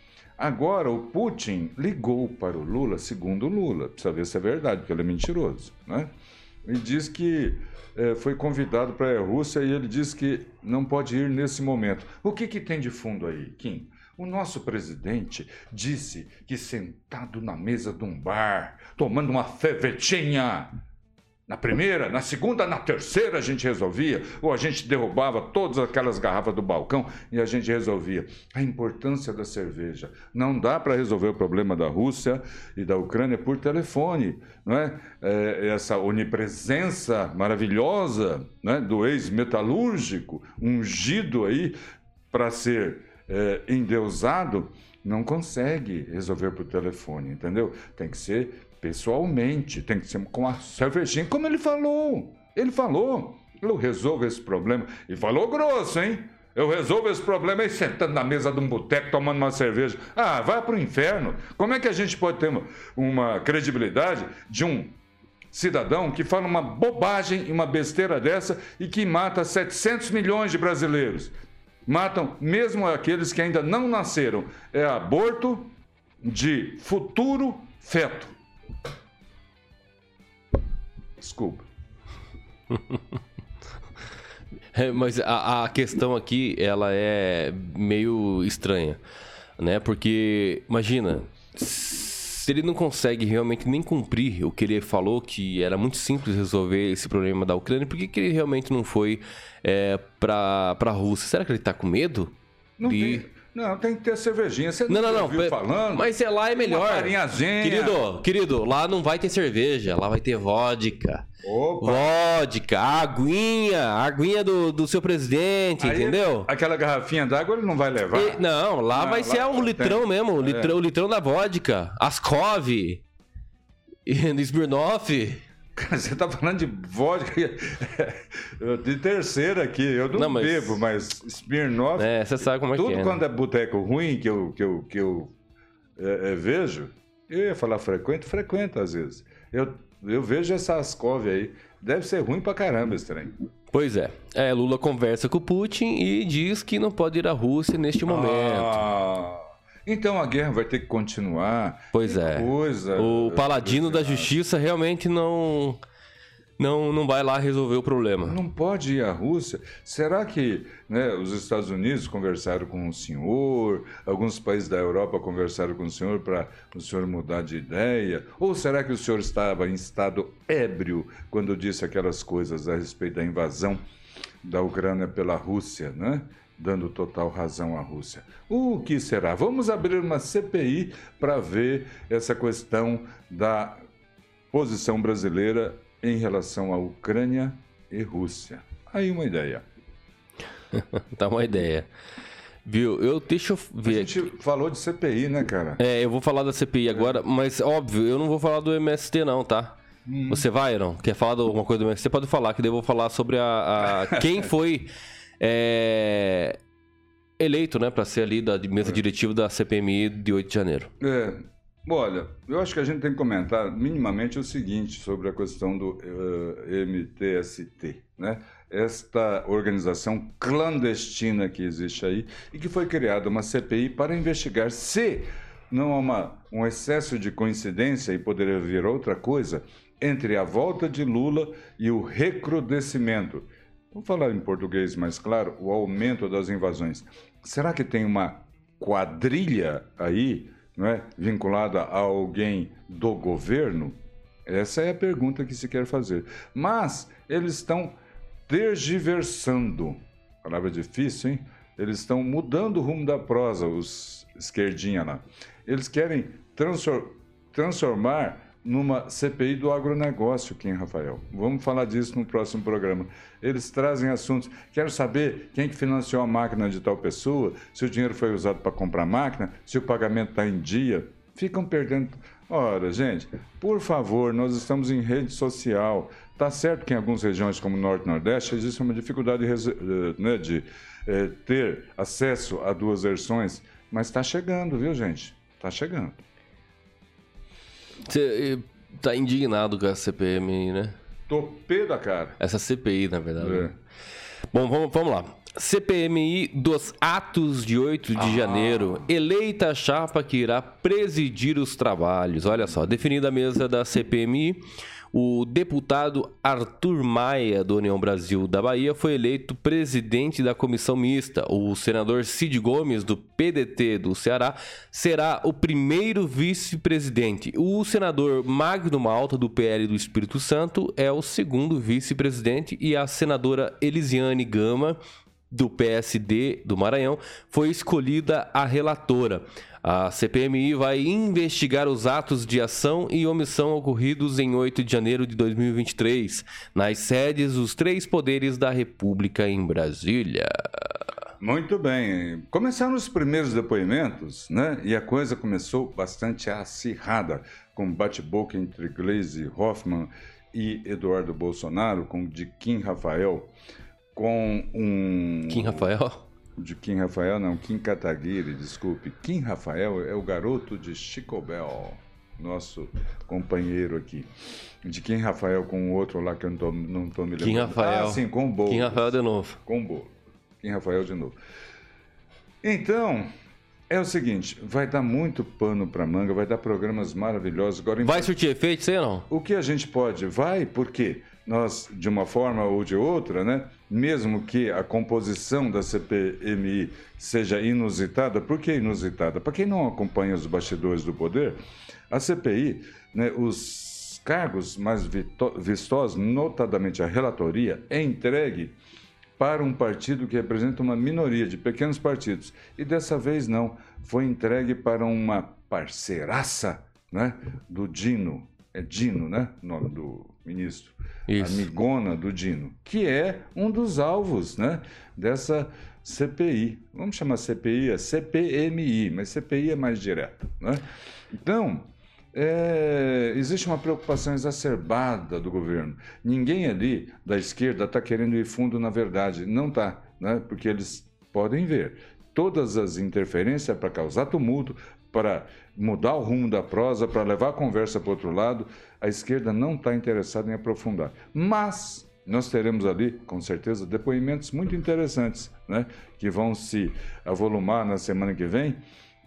Speaker 2: Agora o Putin ligou para o Lula, segundo o Lula. Precisa ver se é verdade, porque ele é mentiroso, né? E diz que é, foi convidado para a Rússia e ele disse que não pode ir nesse momento. O que, que tem de fundo aí, Kim? O nosso presidente disse que sentado na mesa de um bar, tomando uma fevetinha, na primeira, na segunda, na terceira a gente resolvia, ou a gente derrubava todas aquelas garrafas do balcão e a gente resolvia. A importância da cerveja. Não dá para resolver o problema da Rússia e da Ucrânia por telefone. Não é? é essa onipresença maravilhosa né, do ex-metalúrgico, ungido aí para ser é, endeusado, não consegue resolver por telefone, entendeu? Tem que ser pessoalmente, tem que ser com a cervejinha, como ele falou. Ele falou, eu resolvo esse problema. E falou grosso, hein? Eu resolvo esse problema aí sentando na mesa de um boteco tomando uma cerveja. Ah, vai o inferno. Como é que a gente pode ter uma, uma credibilidade de um cidadão que fala uma bobagem e uma besteira dessa e que mata 700 milhões de brasileiros? Matam mesmo aqueles que ainda não nasceram. É aborto de futuro feto. Desculpa.
Speaker 1: É, mas a, a, questão aqui, ela é meio estranha, né? Porque, imagina, se ele não consegue realmente nem cumprir o que ele falou, que era muito simples resolver esse problema da Ucrânia, por que, que ele realmente não foi é, para a Rússia? Será que ele está com medo?
Speaker 2: Não de... tem Não, tem que ter cervejinha. Você
Speaker 1: Não, não, não.
Speaker 2: ouviu
Speaker 1: pe-
Speaker 2: falando?
Speaker 1: Mas é lá é melhor.
Speaker 2: Uma farinhazinha.
Speaker 1: Querido, querido, lá não vai ter cerveja, lá vai ter vodka.
Speaker 2: Opa!
Speaker 1: Vodka, aguinha, aguinha do, do seu presidente,
Speaker 2: Aí,
Speaker 1: entendeu?
Speaker 2: Aquela garrafinha d'água ele não vai levar.
Speaker 1: E- não, lá
Speaker 2: Não,
Speaker 1: vai
Speaker 2: lá
Speaker 1: ser um
Speaker 2: não
Speaker 1: litrão
Speaker 2: tem.
Speaker 1: mesmo, o
Speaker 2: É.
Speaker 1: litrão, o litrão da vodka, Ascov, e Smirnoff.
Speaker 2: Cara, Você tá falando de vodka de terceira aqui. Eu não,
Speaker 1: Não, mas-
Speaker 2: bebo, mas Smirnoff.
Speaker 1: É, você sabe como é
Speaker 2: tudo
Speaker 1: que é. né?
Speaker 2: quando é boteco ruim que eu, que eu, que eu é, é, vejo, eu ia falar frequento, frequento às vezes. Eu, eu vejo essa Ascov aí. Deve ser ruim pra caramba esse trem.
Speaker 1: Pois é. é, Lula conversa com o Putin e diz que não pode ir à Rússia neste momento.
Speaker 2: Ah, então a guerra vai ter que continuar.
Speaker 1: Pois
Speaker 2: Que
Speaker 1: é.
Speaker 2: Coisa.
Speaker 1: O paladino da justiça realmente não, não, não vai lá resolver o problema.
Speaker 2: Não pode ir à Rússia. Será que né, os Estados Unidos conversaram com o senhor? Alguns países da Europa conversaram com o senhor para o senhor mudar de ideia? Ou será que o senhor estava em estado ébrio quando disse aquelas coisas a respeito da invasão da Ucrânia pela Rússia, né? Dando total razão à Rússia. O que será? Vamos abrir uma CPI para ver essa questão da posição brasileira em relação à Ucrânia e Rússia. Aí uma ideia.
Speaker 1: Dá uma ideia. Viu? Eu deixa eu
Speaker 2: A
Speaker 1: ver.
Speaker 2: gente falou de CPI, né, cara?
Speaker 1: É, eu vou falar da CPI agora, mas óbvio, eu não vou falar do MST não, tá? Você vai, não? Quer falar de alguma coisa do MST? Pode falar, que daí eu vou falar sobre a, a- quem foi é, eleito, né, para ser ali da mesa diretiva da CPMI de 8 de janeiro.
Speaker 2: É, olha, eu acho que a gente tem que comentar minimamente o seguinte sobre a questão do eh, MTST, né? Esta organização clandestina que existe aí e que foi criada uma CPI para investigar se não há uma, um excesso de coincidência e poderia vir outra coisa entre a volta de Lula e o recrudescimento. Vamos falar em português mais claro, o aumento das invasões. Será que tem uma quadrilha aí, não é, vinculada a alguém do governo? Essa é a pergunta que se quer fazer. Mas eles estão tergiversando. Palavra difícil, hein? Eles estão mudando o rumo da prosa, os esquerdinha lá. Eles querem transfor- transformar numa CPI do agronegócio, Kim Rafael. Vamos falar disso no próximo programa. Eles trazem assuntos. Quero saber quem que financiou a máquina de tal pessoa, se o dinheiro foi usado para comprar máquina, se o pagamento está em dia. Ficam perdendo. Ora, gente, por favor, nós estamos em rede social. Tá certo que em algumas regiões, como Norte e Nordeste, existe uma dificuldade de, eh, né, de eh, ter acesso a duas versões, mas está chegando, viu, gente? Está chegando.
Speaker 1: Você tá indignado com a CPMI, né?
Speaker 2: Tô pé da cara.
Speaker 1: Essa CPI, na verdade.
Speaker 2: É.
Speaker 1: Bom, vamos, vamos lá. CPMI dos atos de 8 de
Speaker 2: Ah.
Speaker 1: janeiro. Eleita a chapa que irá presidir os trabalhos. Olha só, definida a mesa da CPMI, o deputado Arthur Maia, do União Brasil da Bahia, foi eleito presidente da comissão mista. O senador Cid Gomes, do PDT do Ceará, será o primeiro vice-presidente. O senador Magno Malta, do PL do Espírito Santo, é o segundo vice-presidente. E a senadora Elisiane Gama, do PSD do Maranhão, foi escolhida a relatora. A CPMI vai investigar os atos de ação e omissão ocorridos em 8 de janeiro de 2023, nas sedes dos três poderes da República em Brasília.
Speaker 2: Muito bem. Começaram os primeiros depoimentos, né? E a coisa começou bastante acirrada, com bate-boca entre Gleisi Hoffmann e Eduardo Bolsonaro, com de Kim Rafael, com um...
Speaker 1: Kim Rafael?
Speaker 2: De Kim Rafael, não, Kim Kataguiri, desculpe. Kim Rafael é o garoto de Chico Bell, nosso companheiro aqui. De Kim Rafael com o outro lá que eu não tô, não tô me lembrando.
Speaker 1: Kim Rafael.
Speaker 2: Ah, sim, com o Boulos.
Speaker 1: Kim Rafael de novo.
Speaker 2: Com o Boulos. Kim Rafael de novo. Então, é o seguinte, vai dar muito pano para manga, vai dar programas maravilhosos. Agora,
Speaker 1: Vai surtir efeito, sei não?
Speaker 2: o que a gente pode? Vai, porque nós, de uma forma ou de outra, né, mesmo que a composição da CPMI seja inusitada, por que inusitada? Para quem não acompanha os bastidores do poder, a CPI, né, os cargos mais vistosos, notadamente a relatoria, é entregue para um partido que representa uma minoria de pequenos partidos. E dessa vez não, foi entregue para uma parceiraça né, do Dino. É Dino, né? O nome do ministro. Isso. Amigona do Dino, que é um dos alvos né, dessa CPI. Vamos chamar CPI, é CPMI, mas CPI é mais direta. Né? Então, é, existe uma preocupação exacerbada do governo. Ninguém ali da esquerda está querendo ir fundo na verdade. Não está, né? porque eles podem ver. Todas as interferências para causar tumulto, para mudar o rumo da prosa, para levar a conversa para outro lado, a esquerda não está interessada em aprofundar. Mas nós teremos ali, com certeza, depoimentos muito interessantes, né? que vão se avolumar na semana que vem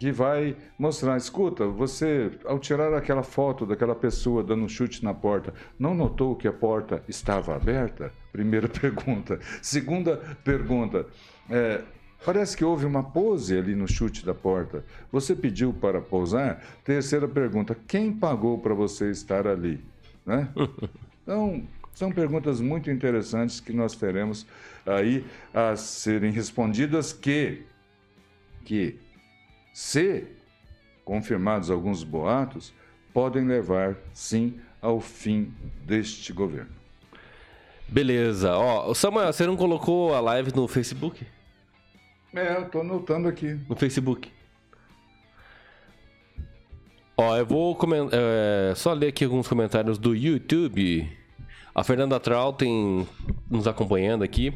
Speaker 2: que vai mostrar, escuta, você ao tirar aquela foto daquela pessoa dando um chute na porta, não notou que a porta estava aberta? Primeira pergunta. Segunda pergunta, é, Parece que houve uma pose ali no chute da porta. Você pediu para pousar? Terceira pergunta: quem pagou para você estar ali? Né? Então, são perguntas muito interessantes que nós teremos aí a serem respondidas que, que se confirmados alguns boatos, podem levar, sim, ao fim deste governo.
Speaker 1: Beleza. Ó, Samuel, você não colocou a live no Facebook?
Speaker 2: É, eu tô notando aqui.
Speaker 1: No Facebook. Ó, eu vou é, só ler aqui alguns comentários do YouTube. A Fernanda Trau tem nos acompanhando aqui.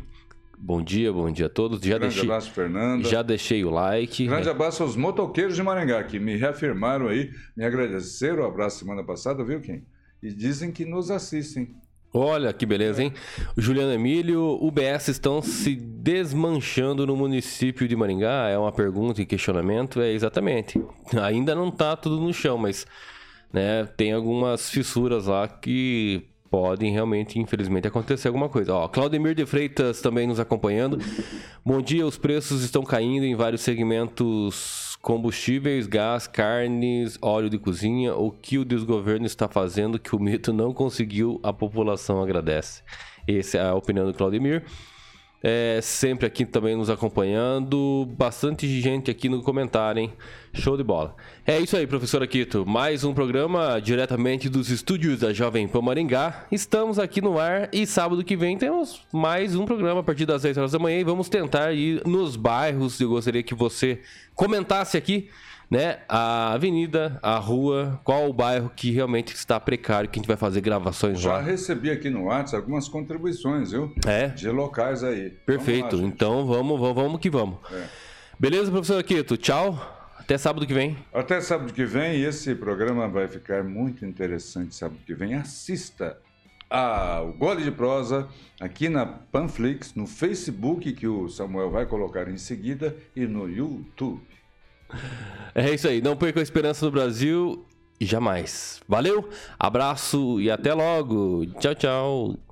Speaker 1: Bom dia, bom dia a todos.
Speaker 2: Já Grande deixei, abraço, Fernanda.
Speaker 1: Já deixei o like.
Speaker 2: Grande abraço aos motoqueiros de Maringá, que me reafirmaram aí, me agradeceram o abraço semana passada, viu, Kim? E dizem que nos assistem.
Speaker 1: Olha que beleza, hein? Juliano Emílio, UBS estão se desmanchando no município de Maringá? É uma pergunta e questionamento? É exatamente. Ainda não tá tudo no chão, mas né, tem algumas fissuras lá que podem realmente, infelizmente, acontecer alguma coisa. Ó, Claudemir de Freitas também nos acompanhando. Bom dia, os preços estão caindo em vários segmentos combustíveis, gás, carnes, óleo de cozinha. O que o desgoverno está fazendo que o mito não conseguiu, a população agradece. Essa é a opinião do Claudemir. É, sempre aqui também nos acompanhando. Bastante gente aqui no comentário, hein? Show de bola. É isso aí, professor Aquito. Mais um programa diretamente dos estúdios da Jovem Pan Maringá. Estamos aqui no ar e sábado que vem temos mais um programa a partir das 10 horas da manhã e vamos tentar ir nos bairros. Eu gostaria que você comentasse aqui né? A avenida, a rua, qual o bairro que realmente está precário, que a gente vai fazer gravações
Speaker 2: Já
Speaker 1: lá.
Speaker 2: Já recebi aqui no WhatsApp algumas contribuições, viu?
Speaker 1: É.
Speaker 2: De locais aí.
Speaker 1: Perfeito. Vamos lá, então vamos, vamos, vamos que vamos. É. Beleza, professor Aquito? Tchau. Até sábado que vem.
Speaker 2: Até sábado que vem. E esse programa vai ficar muito interessante sábado que vem. Assista ao Gole de Prosa aqui na Panflix, no Facebook, que o Samuel vai colocar em seguida, e no YouTube.
Speaker 1: É isso aí. Não perca a esperança no Brasil jamais. Valeu, abraço e até logo. Tchau, tchau.